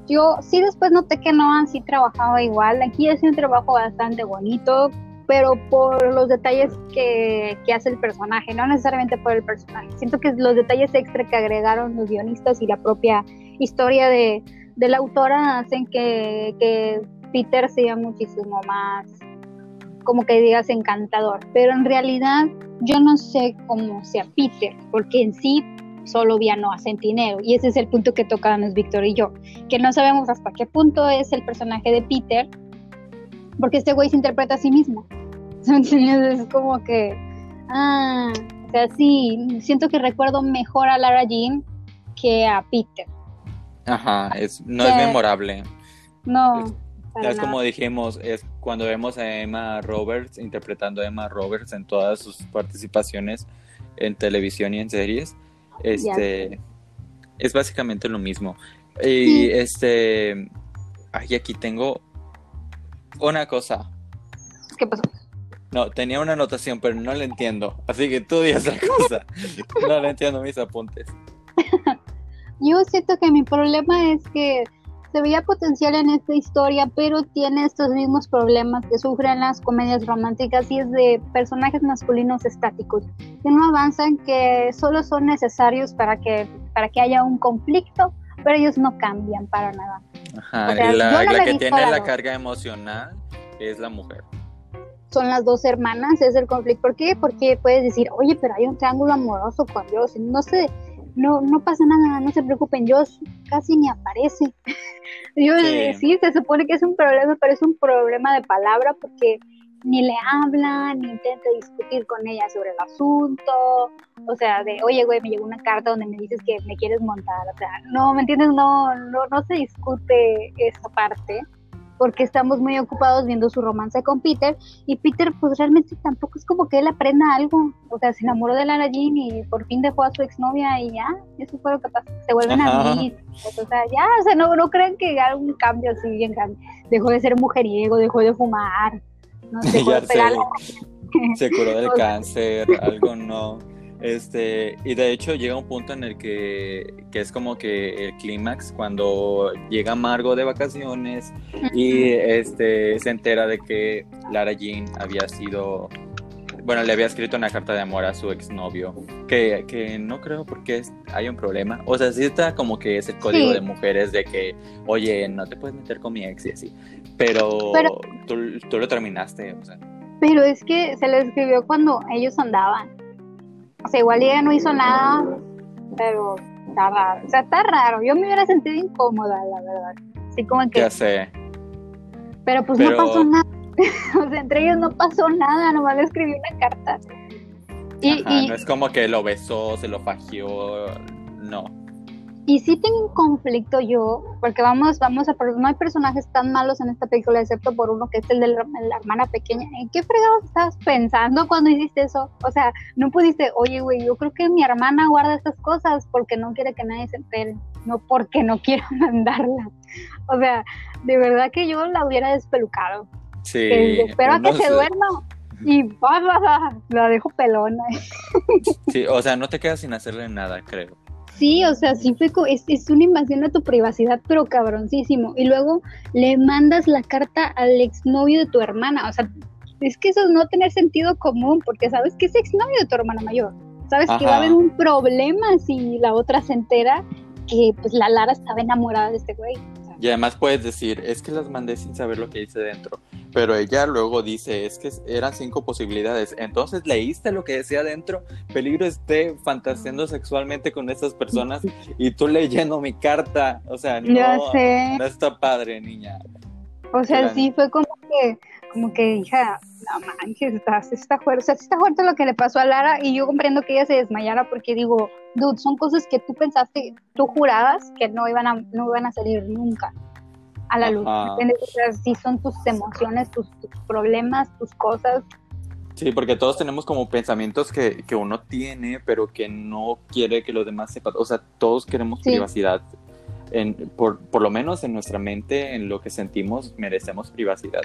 yo sí después noté que Noah sí trabajaba igual. Aquí hace un trabajo bastante bonito, pero por los detalles que, que, hace el personaje, no necesariamente por el personaje. Siento que los detalles extra que agregaron los guionistas y la propia historia de, de la autora hacen que Peter sea muchísimo más, como que digas, encantador. Pero en realidad yo no sé cómo sea Peter, porque en sí solo vi a Noah Centineo. Y ese es el punto que tocamos Víctor y yo, que no sabemos hasta qué punto es el personaje de Peter porque este güey se interpreta a sí mismo. Es como que, ah, o sea, sí, siento que recuerdo mejor a Lara Jean que a Peter. Ajá, es, no es memorable. No. Es, como dijimos, es cuando vemos a Emma Roberts interpretando a Emma Roberts en todas sus participaciones en televisión y en series, este es básicamente lo mismo. Y este, ay, aquí tengo una cosa. ¿Qué pasó? No, tenía una anotación, pero no la entiendo. Así que tú dices la cosa. no le entiendo mis apuntes. Yo siento que mi problema es que se veía potencial en esta historia, pero tiene estos mismos problemas que sufren las comedias románticas y es de personajes masculinos estáticos, que no avanzan, que solo son necesarios para que, para que haya un conflicto, pero ellos no cambian para nada. Ajá, la, que tiene la carga emocional es la mujer son las dos hermanas, es el conflicto. ¿Por qué? Porque puedes decir, oye, pero hay un triángulo amoroso con Dios. No sé, no, no pasa nada, no se preocupen, Dios casi ni aparece. Dios sí. se supone que es un problema, pero es un problema de palabra porque ni le habla, ni intenta discutir con ella sobre el asunto. O sea, de, oye, güey, me llegó una carta donde me dices que me quieres montar. O sea, no, ¿me entiendes? No, no, no se discute esa parte porque estamos muy ocupados viendo su romance con Peter y Peter pues realmente tampoco es como que él aprenda algo, o sea, se enamoró de Lara Jean y por fin dejó a su exnovia y ya, eso fue lo que pasó, se vuelven a mí, o sea, ya, o sea, no, no creen que haga un cambio así bien grande, dejó de ser mujeriego, dejó de fumar, no dejó de pegar se curó del cáncer, algo no este, y de hecho llega un punto en el que, que es como que el clímax cuando llega Margo de vacaciones y este, se entera de que Lara Jean había sido, bueno, le había escrito una carta de amor a su exnovio, que, que no creo porque hay un problema. O sea, sí está como que es el código de mujeres de que, oye, no te puedes meter con mi ex y así, pero, tú, tú lo terminaste, o sea. Pero es que se le escribió cuando ellos andaban. O sea, igual ella no hizo nada, pero está raro. O sea, está raro. Yo me hubiera sentido incómoda, la verdad. Así como que. Ya sé. Pero pues no pasó nada. o sea, entre ellos no pasó nada, nomás le escribí una carta. Y, y... No es como que lo besó, se lo fagió, no. Y sí tengo un conflicto yo, porque vamos, vamos a, no hay personajes tan malos en esta película, excepto por uno que es el de la, hermana pequeña. ¿En qué fregado estabas pensando cuando hiciste eso? O sea, no pudiste, oye, güey, yo creo que mi hermana guarda estas cosas porque no quiere que nadie se entere, no porque no quiera mandarlas. O sea, de verdad que yo la hubiera despelucado. Sí. espero a que se duerma y la dejo pelona. Sí, o sea, no te quedas sin hacerle nada, creo. Sí, o sea, sí fue, es, es una invasión a tu privacidad, pero cabroncísimo. Y luego le mandas la carta al exnovio de tu hermana. O sea, es que eso no tener sentido común, porque sabes que es exnovio de tu hermana mayor. Sabes que va a haber un problema si la otra se entera que pues la Lara estaba enamorada de este güey. Y además puedes decir, es que las mandé sin saber lo que hice dentro. Pero ella luego dice, es que eran cinco posibilidades. Entonces leíste lo que decía dentro. Peligro esté fantaseando sexualmente con estas personas y tú leyendo mi carta. O sea, no, no está padre, niña. O sea, sí fue como que, como que, hija, no manches, está, está fuerte, o sea, está fuerte lo que le pasó a Lara y yo comprendo que ella se desmayara porque digo, dude, son cosas que tú pensaste, tú jurabas que no iban a, no iban a salir nunca a la luz. sí son tus emociones, tus, problemas, tus cosas. Sí, porque todos tenemos como pensamientos que, que, uno tiene, pero que no quiere que los demás sepan. O sea, todos queremos privacidad. En, por, por, lo menos en nuestra mente, en lo que sentimos, merecemos privacidad.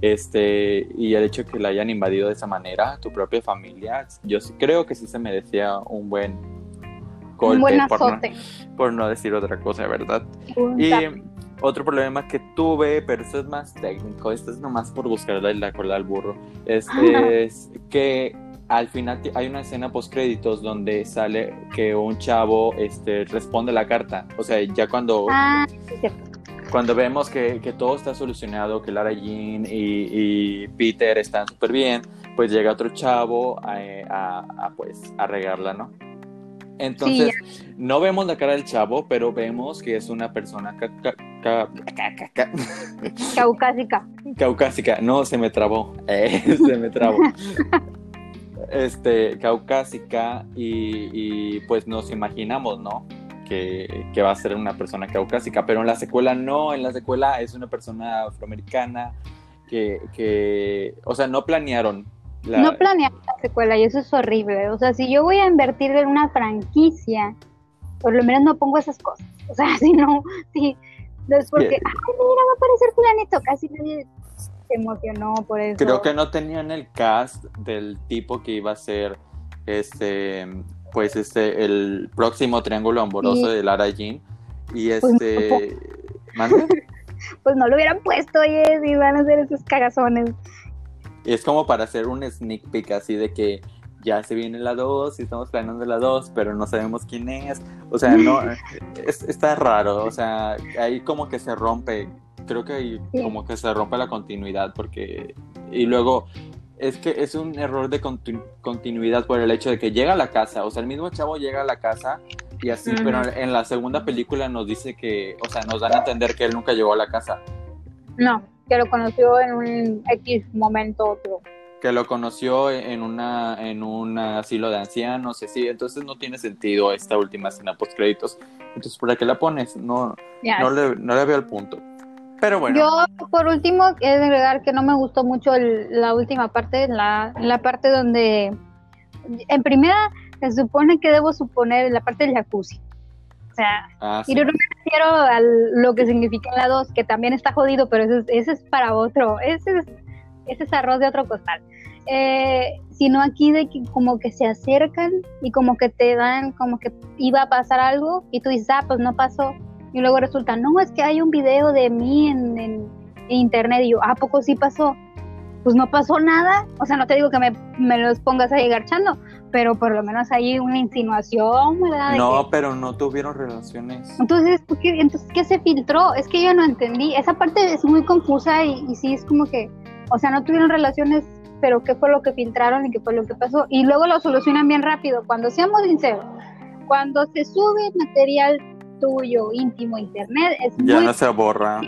Este, y el hecho de que la hayan invadido de esa manera, tu propia familia, yo creo que sí se merecía un buen golpe. Un buen por, no, por no, decir otra cosa, ¿verdad? y otro problema que tuve, pero esto es más técnico, esto es nomás por buscarle la cola al burro, es, es que al final hay una escena post créditos donde sale que un chavo este, responde la carta. O sea, ya cuando ah, cuando vemos que, que, todo está solucionado, que Lara Jean y, y Peter están súper bien, pues llega otro chavo a, a, pues, a regarla, ¿no? Entonces, no vemos la cara del chavo, pero vemos que es una persona caucásica. Caucásica, no, se me trabó, eh, se me trabó. este, caucásica y, y pues nos imaginamos, ¿no? Que, que, va a ser una persona caucásica, pero en la secuela no, en la secuela es una persona afroamericana que, que o sea, no planearon. No planearon la secuela y eso es horrible. O sea, si yo voy a invertir en una franquicia, por lo menos no pongo esas cosas. O sea, si no, si, no es porque, ay, mira, va a aparecer fulanito, casi nadie se emocionó por eso. Creo que no tenían el cast del tipo que iba a ser este pues este el próximo triángulo amoroso de Lara Jean y pues este pues no lo hubieran puesto oye si van a hacer esos cagazones es como para hacer un sneak peek así de que ya se viene la 2 y estamos planeando la 2, pero no sabemos quién es. O sea, no, está raro. O sea, ahí como que se rompe. Creo que ahí como que se rompe la continuidad porque... Y luego es que es un error de continuidad por el hecho de que llega a la casa, o sea, el mismo chavo llega a la casa y así, pero en la segunda película nos dice que, o sea, nos dan a entender que él nunca llegó a la casa. No, que lo conoció en un X momento otro. Que lo conoció en una en un asilo de ancianos, sí, entonces no tiene sentido esta última escena post créditos. Entonces, ¿para qué la pones? No, no, le, no le veo el punto. Pero bueno. Yo, por último, he de agregar que no me gustó mucho la última parte, la, la parte donde, en primera, se supone que debo suponer la parte del jacuzzi. O sea, ah, y no me refiero a lo que significa la 2, que también está jodido, pero ese, ese es para otro, ese es, ese es arroz de otro costal. Eh, sino aquí de que como que se acercan y como que te dan, como que iba a pasar algo y tú dices, ah, pues no pasó y luego resulta, no, es que hay un video de mí en, internet. Y yo, ¿a poco sí pasó? Pues no pasó nada. O sea, no te digo que me, los pongas ahí garchando, pero por lo menos hay una insinuación, ¿verdad? no, pero no tuvieron relaciones. Entonces, ¿qué, entonces, ¿qué se filtró? Es que yo no entendí. Esa parte es muy confusa y, y sí es como que, o sea, no tuvieron relaciones, pero ¿qué fue lo que filtraron y qué fue lo que pasó? Y luego lo solucionan bien rápido. Cuando seamos sinceros, cuando se sube material tuyo, íntimo, internet, es ya no se borra.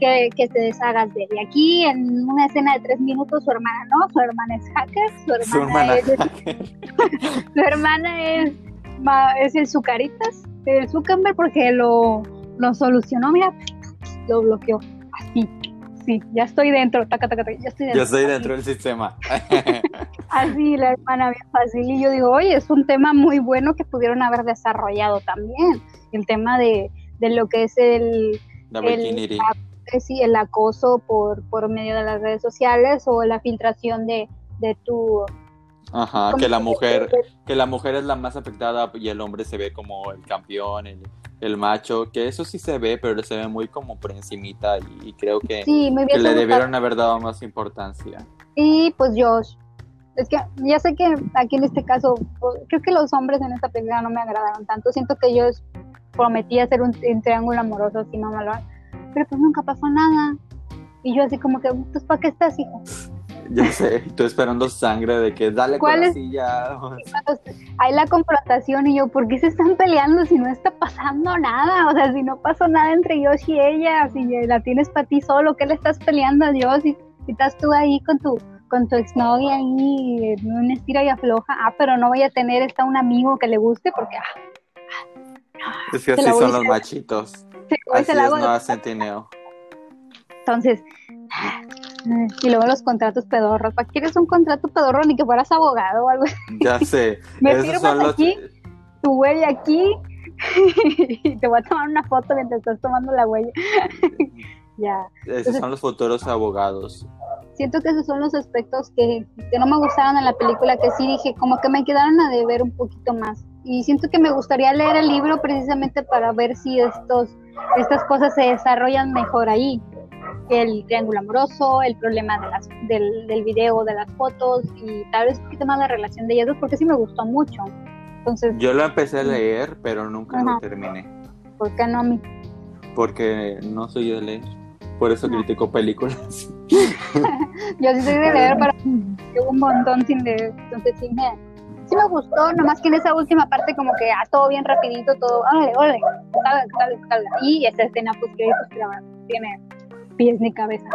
Que, que te deshagas de él. Y aquí, en una escena de tres minutos, su hermana no, su hermana es hacker, su hermana, es. su hermana es, es el Zucaritas, el Zuckerberg, porque lo, lo solucionó, mira, lo bloqueó. Así, sí, ya estoy dentro, taca, taca, ya estoy dentro. Yo estoy dentro del sistema. Así, la hermana bien fácil. Y yo digo, oye, es un tema muy bueno que pudieron haber desarrollado también el tema de, lo que es el, el, el acoso por, por medio de las redes sociales o la filtración de, de tu Ajá, que la mujer, que la mujer es la más afectada y el hombre se ve como el campeón, el, macho, que eso sí se ve, pero se ve muy como por encimita y, creo que, le debieron haber dado más importancia. Y pues Josh, es que ya sé que aquí en este caso, creo que los hombres en esta película no me agradaron tanto, siento que Josh prometí hacer un, triángulo amoroso así mamalón, pero pues nunca pasó nada. Y yo así como que, pues ¿para qué estás, hijo? Ya sé, estoy esperando sangre de que dale ¿Cuál es? ya. Hay la confrontación y yo, ¿por qué se están peleando si no está pasando nada? O sea, si no pasó nada entre Josh y ella, si la tienes para ti solo, ¿qué le estás peleando a Dios? Si, si estás tú ahí con tu con tu exnovia ahí en un estira y afloja, ah, pero no voy a tener está un amigo que le guste porque ah, es que así son los machitos. así es Nueva Centineo. Entonces, y luego los contratos pedorros. ¿Para qué quieres un contrato pedorro ni que fueras abogado o algo Ya sé. Me firmas aquí, tu huella aquí, y te voy a tomar una foto mientras estás tomando la huella. ya. Esos son los futuros abogados. Siento que esos son los aspectos que, que no me gustaron en la película, que sí dije, como que me quedaron a deber un poquito más y siento que me gustaría leer el libro precisamente para ver si estos, estas cosas se desarrollan mejor ahí. El triángulo amoroso, el problema de las, del, del video, de las fotos y tal vez un poquito más la relación de ellas dos, porque sí me gustó mucho. Entonces, Yo lo empecé a leer, pero nunca lo terminé. ¿Por qué no a mí? Porque no soy de leer. Por eso critico películas. Yo sí soy de leer, pero llevo un montón sin leer. Entonces sí me, sí me gustó, nomás que en esa última parte como que ah, todo bien rapidito, todo, órale, órale, Y esta escena pues que pues, tiene pies ni cabeza.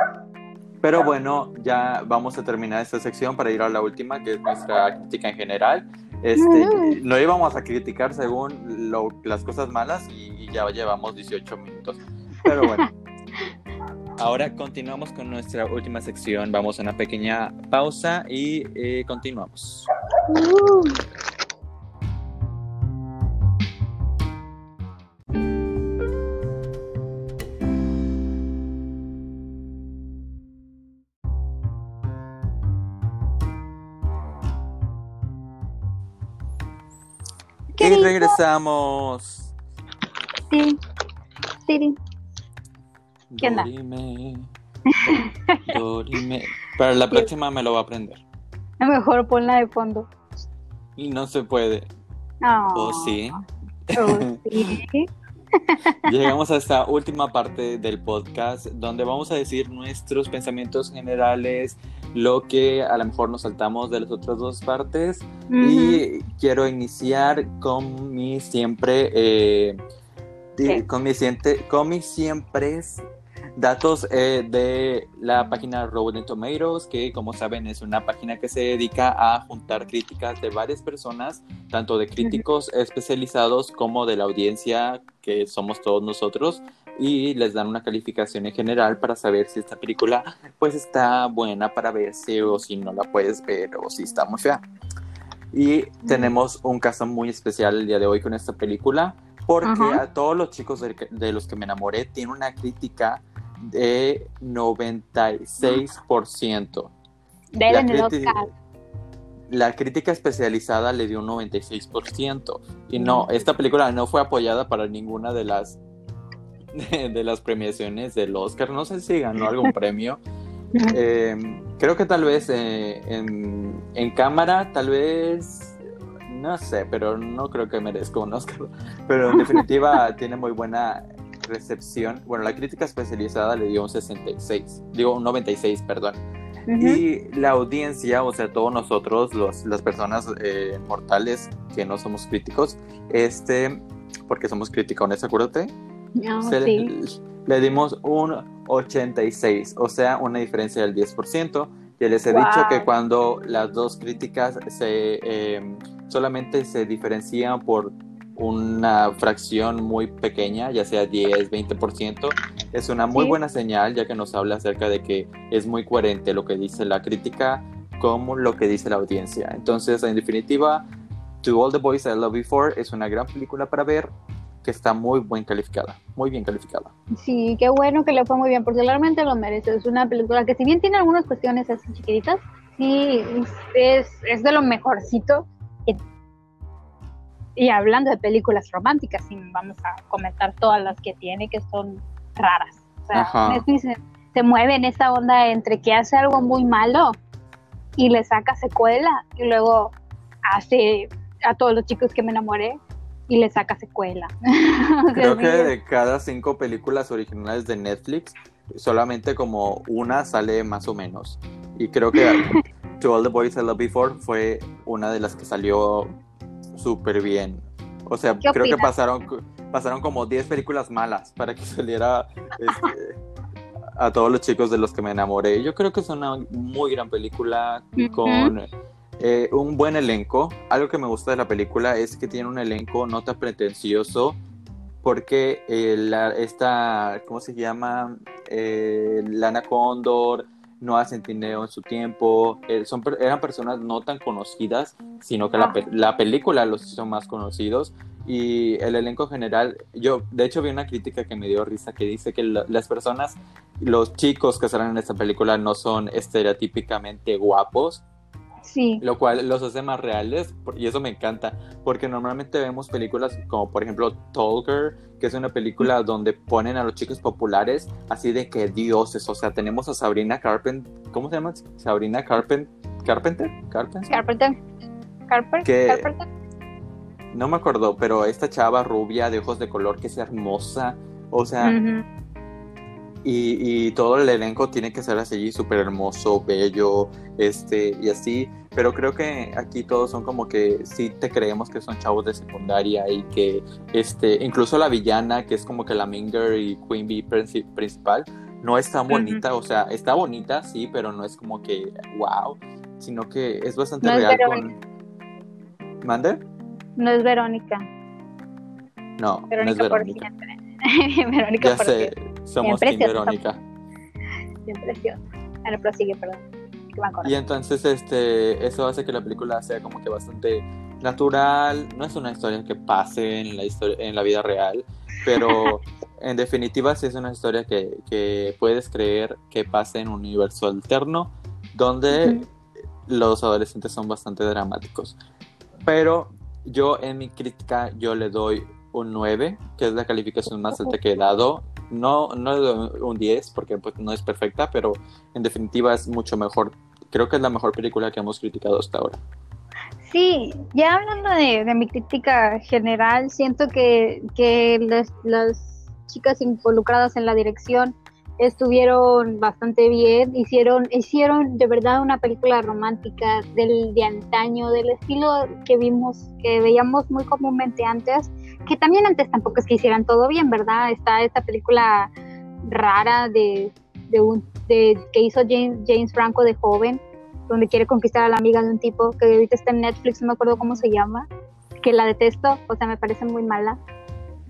Pero bueno, ya vamos a terminar esta sección para ir a la última, que es nuestra crítica en general. Este, no íbamos a criticar según las cosas malas y, ya llevamos 18 minutos. Pero bueno. Ahora continuamos con nuestra última sección. Vamos a una pequeña pausa y eh, continuamos. Uh. Regresamos. Sí. Sí. ¿Qué onda? Dorime. Para la próxima me lo va a aprender. A lo mejor ponla de fondo. Y no se puede. Oh. ¿O sí? Oh, sí. Llegamos a esta última parte del podcast donde vamos a decir nuestros pensamientos generales, lo que a lo mejor nos saltamos de las otras dos partes. Y quiero iniciar con mi siempre, eh, con mi, con mi siempre datos eh, de la página Rotten Tomatoes, que como saben es una página que se dedica a juntar críticas de varias personas, tanto de críticos especializados como de la audiencia, que somos todos nosotros, y les dan una calificación en general para saber si esta película pues está buena para verse o si no la puedes ver o si está muy fea. Y tenemos un caso muy especial el día de hoy con esta película, porque a todos los chicos de, de, los que me enamoré tiene una crítica de 96%. la, la crítica especializada le dio un 96%. Y no, esta película no fue apoyada para ninguna de las de, las premiaciones del Oscar. No sé si ganó algún premio. Em, creo que tal vez eh, en, en, cámara, tal vez, no sé, pero no creo que merezca un Oscar. Pero en definitiva tiene muy buena recepción, bueno, la crítica especializada le dio un 66, digo un 96, perdón. Y la audiencia, o sea, todos nosotros, los, las personas eh, mortales que no somos críticos, este, porque somos criticones, acuérdate, no, sí. le, dimos un 86, o sea, una diferencia del 10%. Y les he dicho que cuando las dos críticas se, eh, solamente se diferencian por una fracción muy pequeña, ya sea 10, 20%, es una muy buena señal ya que nos habla acerca de que es muy coherente lo que dice la crítica como lo que dice la audiencia. Entonces, en definitiva, To All the Boys I Love Before es una gran película para ver que está muy bien calificada, muy bien calificada. Sí, qué bueno que le fue muy bien, porque realmente lo merece. Es una película que si bien tiene algunas cuestiones así chiquititas, sí es, es de lo mejorcito y hablando de películas románticas, vamos a comentar todas las que tiene que son raras. O sea, se, mueve en esa onda entre que hace algo muy malo y le saca secuela y luego hace a todos los chicos que me enamoré y le saca secuela. Creo que de cada cinco películas originales de Netflix, solamente como una sale más o menos. Y creo que To All the Boys I Loved Before fue una de las que salió súper bien. O sea, creo que pasaron, pasaron como 10 películas malas para que saliera este, a todos los chicos de los que me enamoré. Yo creo que es una muy gran película con eh, un buen elenco. Algo que me gusta de la película es que tiene un elenco no tan pretencioso porque eh, la, esta, ¿cómo se llama? Eh, Lana Condor, Noah Centineo en su tiempo, eh, son, eran personas no tan conocidas, sino que la, la, película los hizo más conocidos y el elenco general, yo de hecho vi una crítica que me dio risa que dice que las personas, los chicos que salen en esta película no son estereotípicamente guapos, Sí. Lo cual los hace más reales y eso me encanta, porque normalmente vemos películas como por ejemplo Talker, que es una película donde ponen a los chicos populares así de que dioses, o sea, tenemos a Sabrina Carpenter, ¿cómo se llama? Sabrina Carpenter, Carpenter, Carpenter, Carpenter, Carpenter, No me acuerdo, pero esta chava rubia de ojos de color que es hermosa, o sea, y, todo el elenco tiene que ser así, súper hermoso, bello, este, y así. Pero creo que aquí todos son como que sí te creemos que son chavos de secundaria y que, este, incluso la villana, que es como que la Minger y Queen Bee principal, no es tan bonita, o sea, está bonita, sí, pero no es como que wow, sino que es bastante real con... ¿Mande? No es Verónica. No, Verónica no es por Verónica. Verónica Ya por sé, siempre. Somos Team. Verónica. Es cierto. Ahora prosigue, perdón. Y entonces este, eso hace que la película sea como que bastante natural. No es una historia que pase en la, historia, en la vida real, pero en definitiva sí es una historia que, que puedes creer que pase en un universo alterno donde los adolescentes son bastante dramáticos. Pero yo en mi crítica yo le doy un 9, que es la calificación más alta que he dado. No, no un 10 porque pues, no es perfecta, pero en definitiva es mucho mejor. Creo que es la mejor película que hemos criticado hasta ahora. Sí, ya hablando de, de mi crítica general, siento que, que las, las chicas involucradas en la dirección estuvieron bastante bien, hicieron, hicieron de verdad una película romántica del de antaño, del estilo que vimos, que veíamos muy comúnmente antes, que también antes tampoco es que hicieran todo bien, ¿verdad? Está esta película rara de, de un de, que hizo James, James Franco de joven, donde quiere conquistar a la amiga de un tipo que ahorita está en Netflix, no me acuerdo cómo se llama, que la detesto, o sea, me parece muy mala.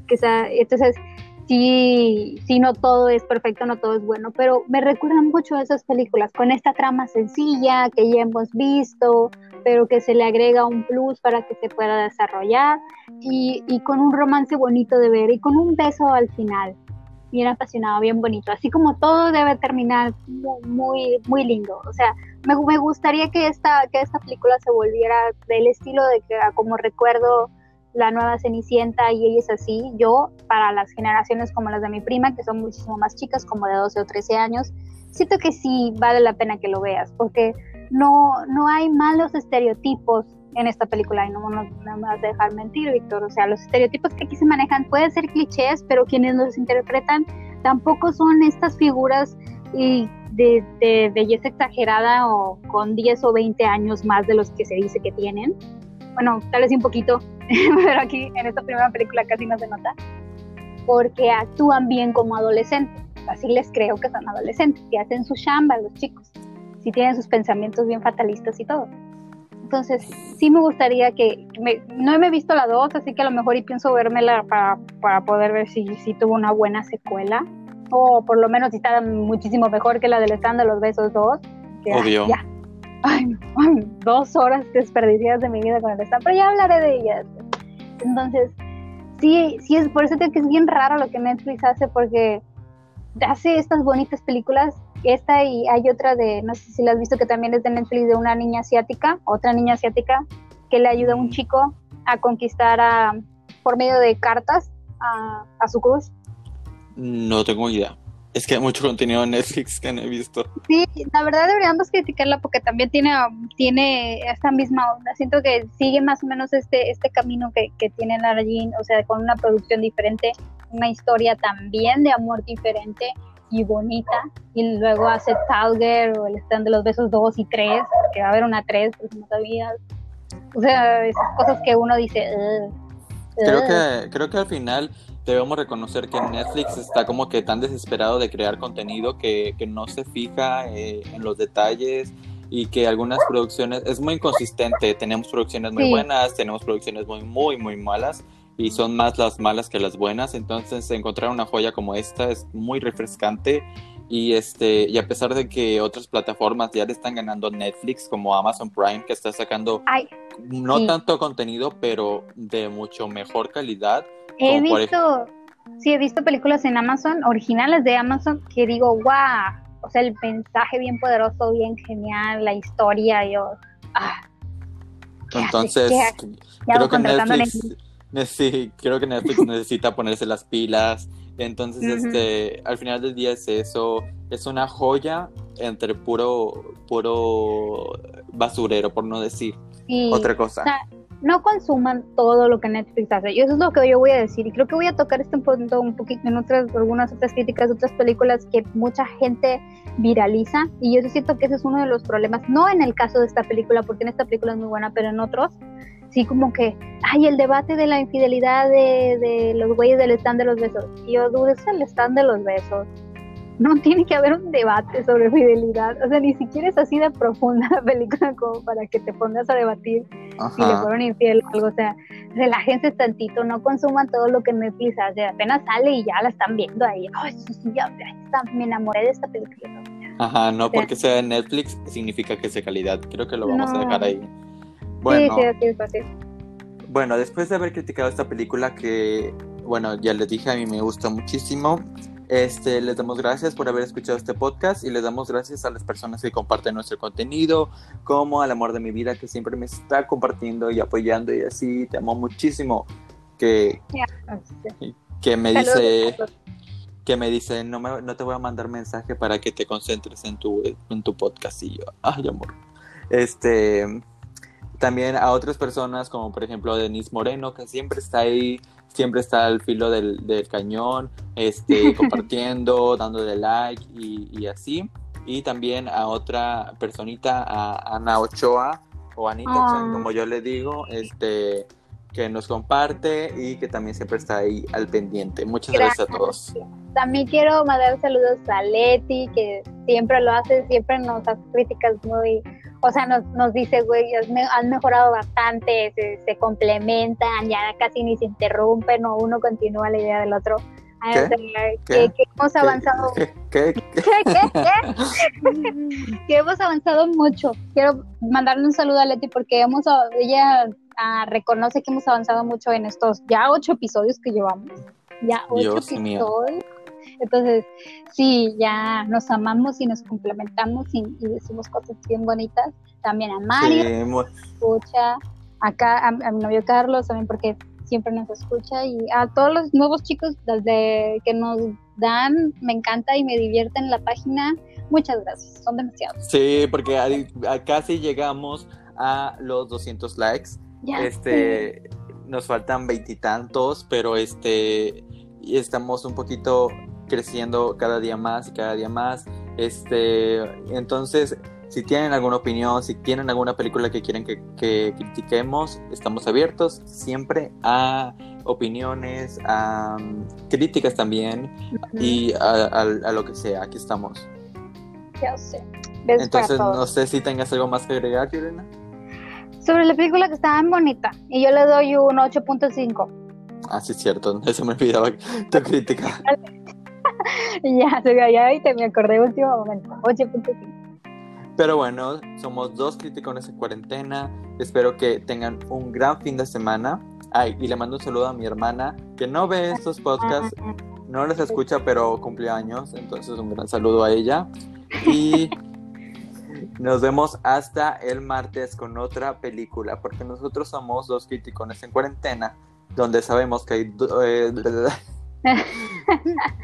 Que esa, entonces, sí, sí, no todo es perfecto, no todo es bueno, pero me recuerdan mucho a esas películas, con esta trama sencilla que ya hemos visto, pero que se le agrega un plus para que se pueda desarrollar, y, con un romance bonito de ver, y con un beso al final bien apasionado, bien bonito, así como todo debe terminar muy, muy, muy lindo. O sea, me, me, gustaría que esta, que esta película se volviera del estilo de que, como recuerdo, la nueva Cenicienta y ella es así. Yo, para las generaciones como las de mi prima, que son muchísimo más chicas, como de 12 o 13 años, siento que sí vale la pena que lo veas, porque no, no hay malos estereotipos en esta película y no, no, no me vas a dejar mentir, Víctor. O sea, los estereotipos que aquí se manejan pueden ser clichés, pero quienes los interpretan tampoco son estas figuras y de, de, belleza exagerada o con 10 o 20 años más de los que se dice que tienen. Bueno, tal vez un poquito, pero aquí en esta primera película casi no se nota, porque actúan bien como adolescentes. Así les creo que son adolescentes, que hacen su chamba los chicos, si tienen sus pensamientos bien fatalistas y todo. Entonces, sí me gustaría que, me, no me he visto la 2, así que a lo mejor y pienso vérmela para, para poder ver si, si tuvo una buena secuela, o por lo menos si está muchísimo mejor que la del stand de los besos 2. Que, Obvio. Ay, ya. Ay, ay, dos horas desperdiciadas de mi vida con el stand, pero ya hablaré de ellas. Entonces, sí, sí es por eso que es bien raro lo que Netflix hace, porque hace estas bonitas películas esta y hay otra de, no sé si la has visto, que también es de Netflix, de una niña asiática, otra niña asiática, que le ayuda a un chico a conquistar a, por medio de cartas a, a su cruz. No tengo idea. Es que hay mucho contenido en Netflix que no he visto. Sí, la verdad deberíamos criticarla porque también tiene, tiene esta misma onda. Siento que sigue más o menos este, este camino que, que tiene Lara Jean, o sea, con una producción diferente, una historia también de amor diferente y bonita. Y luego hace Talger o el stand de los besos 2 y 3, que va a haber una 3, por si no sabías. O sea, esas cosas que uno dice. "Ugh, Creo ugh". que, creo que al final debemos reconocer que Netflix está como que tan desesperado de crear contenido que, que no se fija eh, en los detalles y que algunas producciones es muy inconsistente. Tenemos producciones muy Sí. buenas, tenemos producciones muy, muy, muy malas y son más las malas que las buenas. Entonces encontrar una joya como esta es muy refrescante y este y a pesar de que otras plataformas ya le están ganando Netflix como Amazon Prime que está sacando Ay, no Sí. tanto contenido pero de mucho mejor calidad he visto, sí, he visto películas en Amazon, originales de Amazon, que digo, wow, o sea, el mensaje bien poderoso, bien genial, la historia, yo, ah. Entonces, ¿Qué hace? Ya creo lo que Netflix, ne- sí, creo que Netflix necesita ponerse las pilas. Entonces, este, al final del día es eso, es una joya entre puro, puro basurero, por no decir Sí. otra cosa. O sea, no consuman todo lo que Netflix hace. Y eso es lo que yo voy a decir. Y creo que voy a tocar este punto un poquito en otras, algunas otras críticas otras películas que mucha gente viraliza. Y yo sí siento que ese es uno de los problemas. No en el caso de esta película, porque en esta película es muy buena, pero en otros, sí como que, ay, el debate de la infidelidad de, de los güeyes del stand de los besos. Y yo dudo, es el stand de los besos. no tiene que haber un debate sobre fidelidad. O sea, ni siquiera es así de profunda la película como para que te pongas a debatir si le fueron infiel o algo. O sea, relájense tantito, no consuman todo lo que Netflix hace. Apenas sale y ya la están viendo ahí. Ay, sí, sí, ya, me enamoré de esta película. Ajá, no porque sea de Netflix significa que sea calidad. Creo que lo vamos a dejar ahí. Bueno, sí, sí, sí, bueno, después de haber criticado esta película que, bueno, ya les dije, a mí me gustó muchísimo. Este, les damos gracias por haber escuchado este podcast y les damos gracias a las personas que comparten nuestro contenido, como al amor de mi vida que siempre me está compartiendo y apoyando y así. Te amo muchísimo. Que, que me dice que me dice no me, no te voy a mandar mensaje para que te concentres en tu en tu podcast y yo ay amor este también a otras personas como por ejemplo Denise Moreno que siempre está ahí siempre está al filo del, cañón, este, compartiendo, dándole like y, así. Y también a otra personita, a Ana Ochoa, o Anita, ah. como yo le digo, este, que nos comparte y que también siempre está ahí al pendiente. Muchas gracias, a todos. También quiero mandar saludos a Leti, que siempre lo hace, siempre nos hace críticas muy o sea, nos, nos dice, güey, han mejorado bastante, se, complementan, ya casi ni se interrumpen o uno continúa la idea del otro. Que, hemos avanzado. ¿Qué? ¿Qué? que hemos avanzado mucho. Quiero mandarle un saludo a Leti porque hemos, ella ah, reconoce que hemos avanzado mucho en estos ya ocho episodios que llevamos. Ya ocho episodios. Entonces, sí, ya nos amamos y nos complementamos y, decimos cosas bien bonitas. También a Mario, escucha, acá a, mi novio Carlos también porque siempre nos escucha y a todos los nuevos chicos desde que nos dan, me encanta y me divierte en la página. Muchas gracias, son demasiados. Sí, porque casi llegamos a los 200 likes. este, nos faltan veintitantos, pero este, estamos un poquito creciendo cada día más y cada día más. Este, entonces, si tienen alguna opinión, si tienen alguna película que quieren que, critiquemos, estamos abiertos siempre a opiniones, a mm, críticas también y a, lo que sea. Aquí estamos. Ya sé. Entonces, no sé si tengas algo más que agregar, Irena. Sobre la película que está tan bonita y yo le doy un 8.5. Ah, sí, es cierto. Eso me olvidaba tu crítica. ya, se me y te me acordé último momento. 8.5. Pero bueno, somos dos críticos en cuarentena. Espero que tengan un gran fin de semana. Ay, y le mando un saludo a mi hermana que no ve estos podcasts, no les escucha, pero cumple años. Entonces, un gran saludo a ella. Y nos vemos hasta el martes con otra película, porque nosotros somos dos críticos en cuarentena, donde sabemos que hay.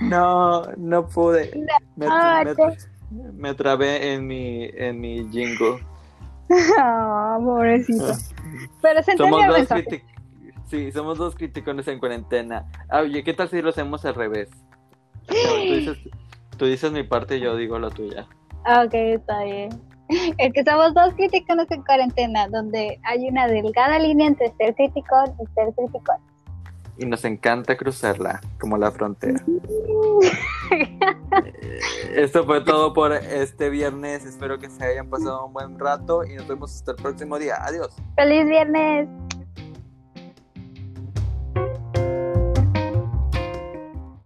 No, no pude. Me, me, trabé en mi, en mi jingle. Oh, pobrecito. Pero se somos dos Sí, somos dos críticos en cuarentena. Ah, oye, ¿qué tal si lo hacemos al revés? tú, dices, mi parte y yo digo la tuya. Ok, está bien. Es que somos dos críticos en cuarentena, donde hay una delgada línea entre ser crítico y ser crítico y nos encanta cruzarla como la frontera. Esto fue todo por este viernes. Espero que se hayan pasado un buen rato y nos vemos hasta el próximo día. Adiós. Feliz viernes.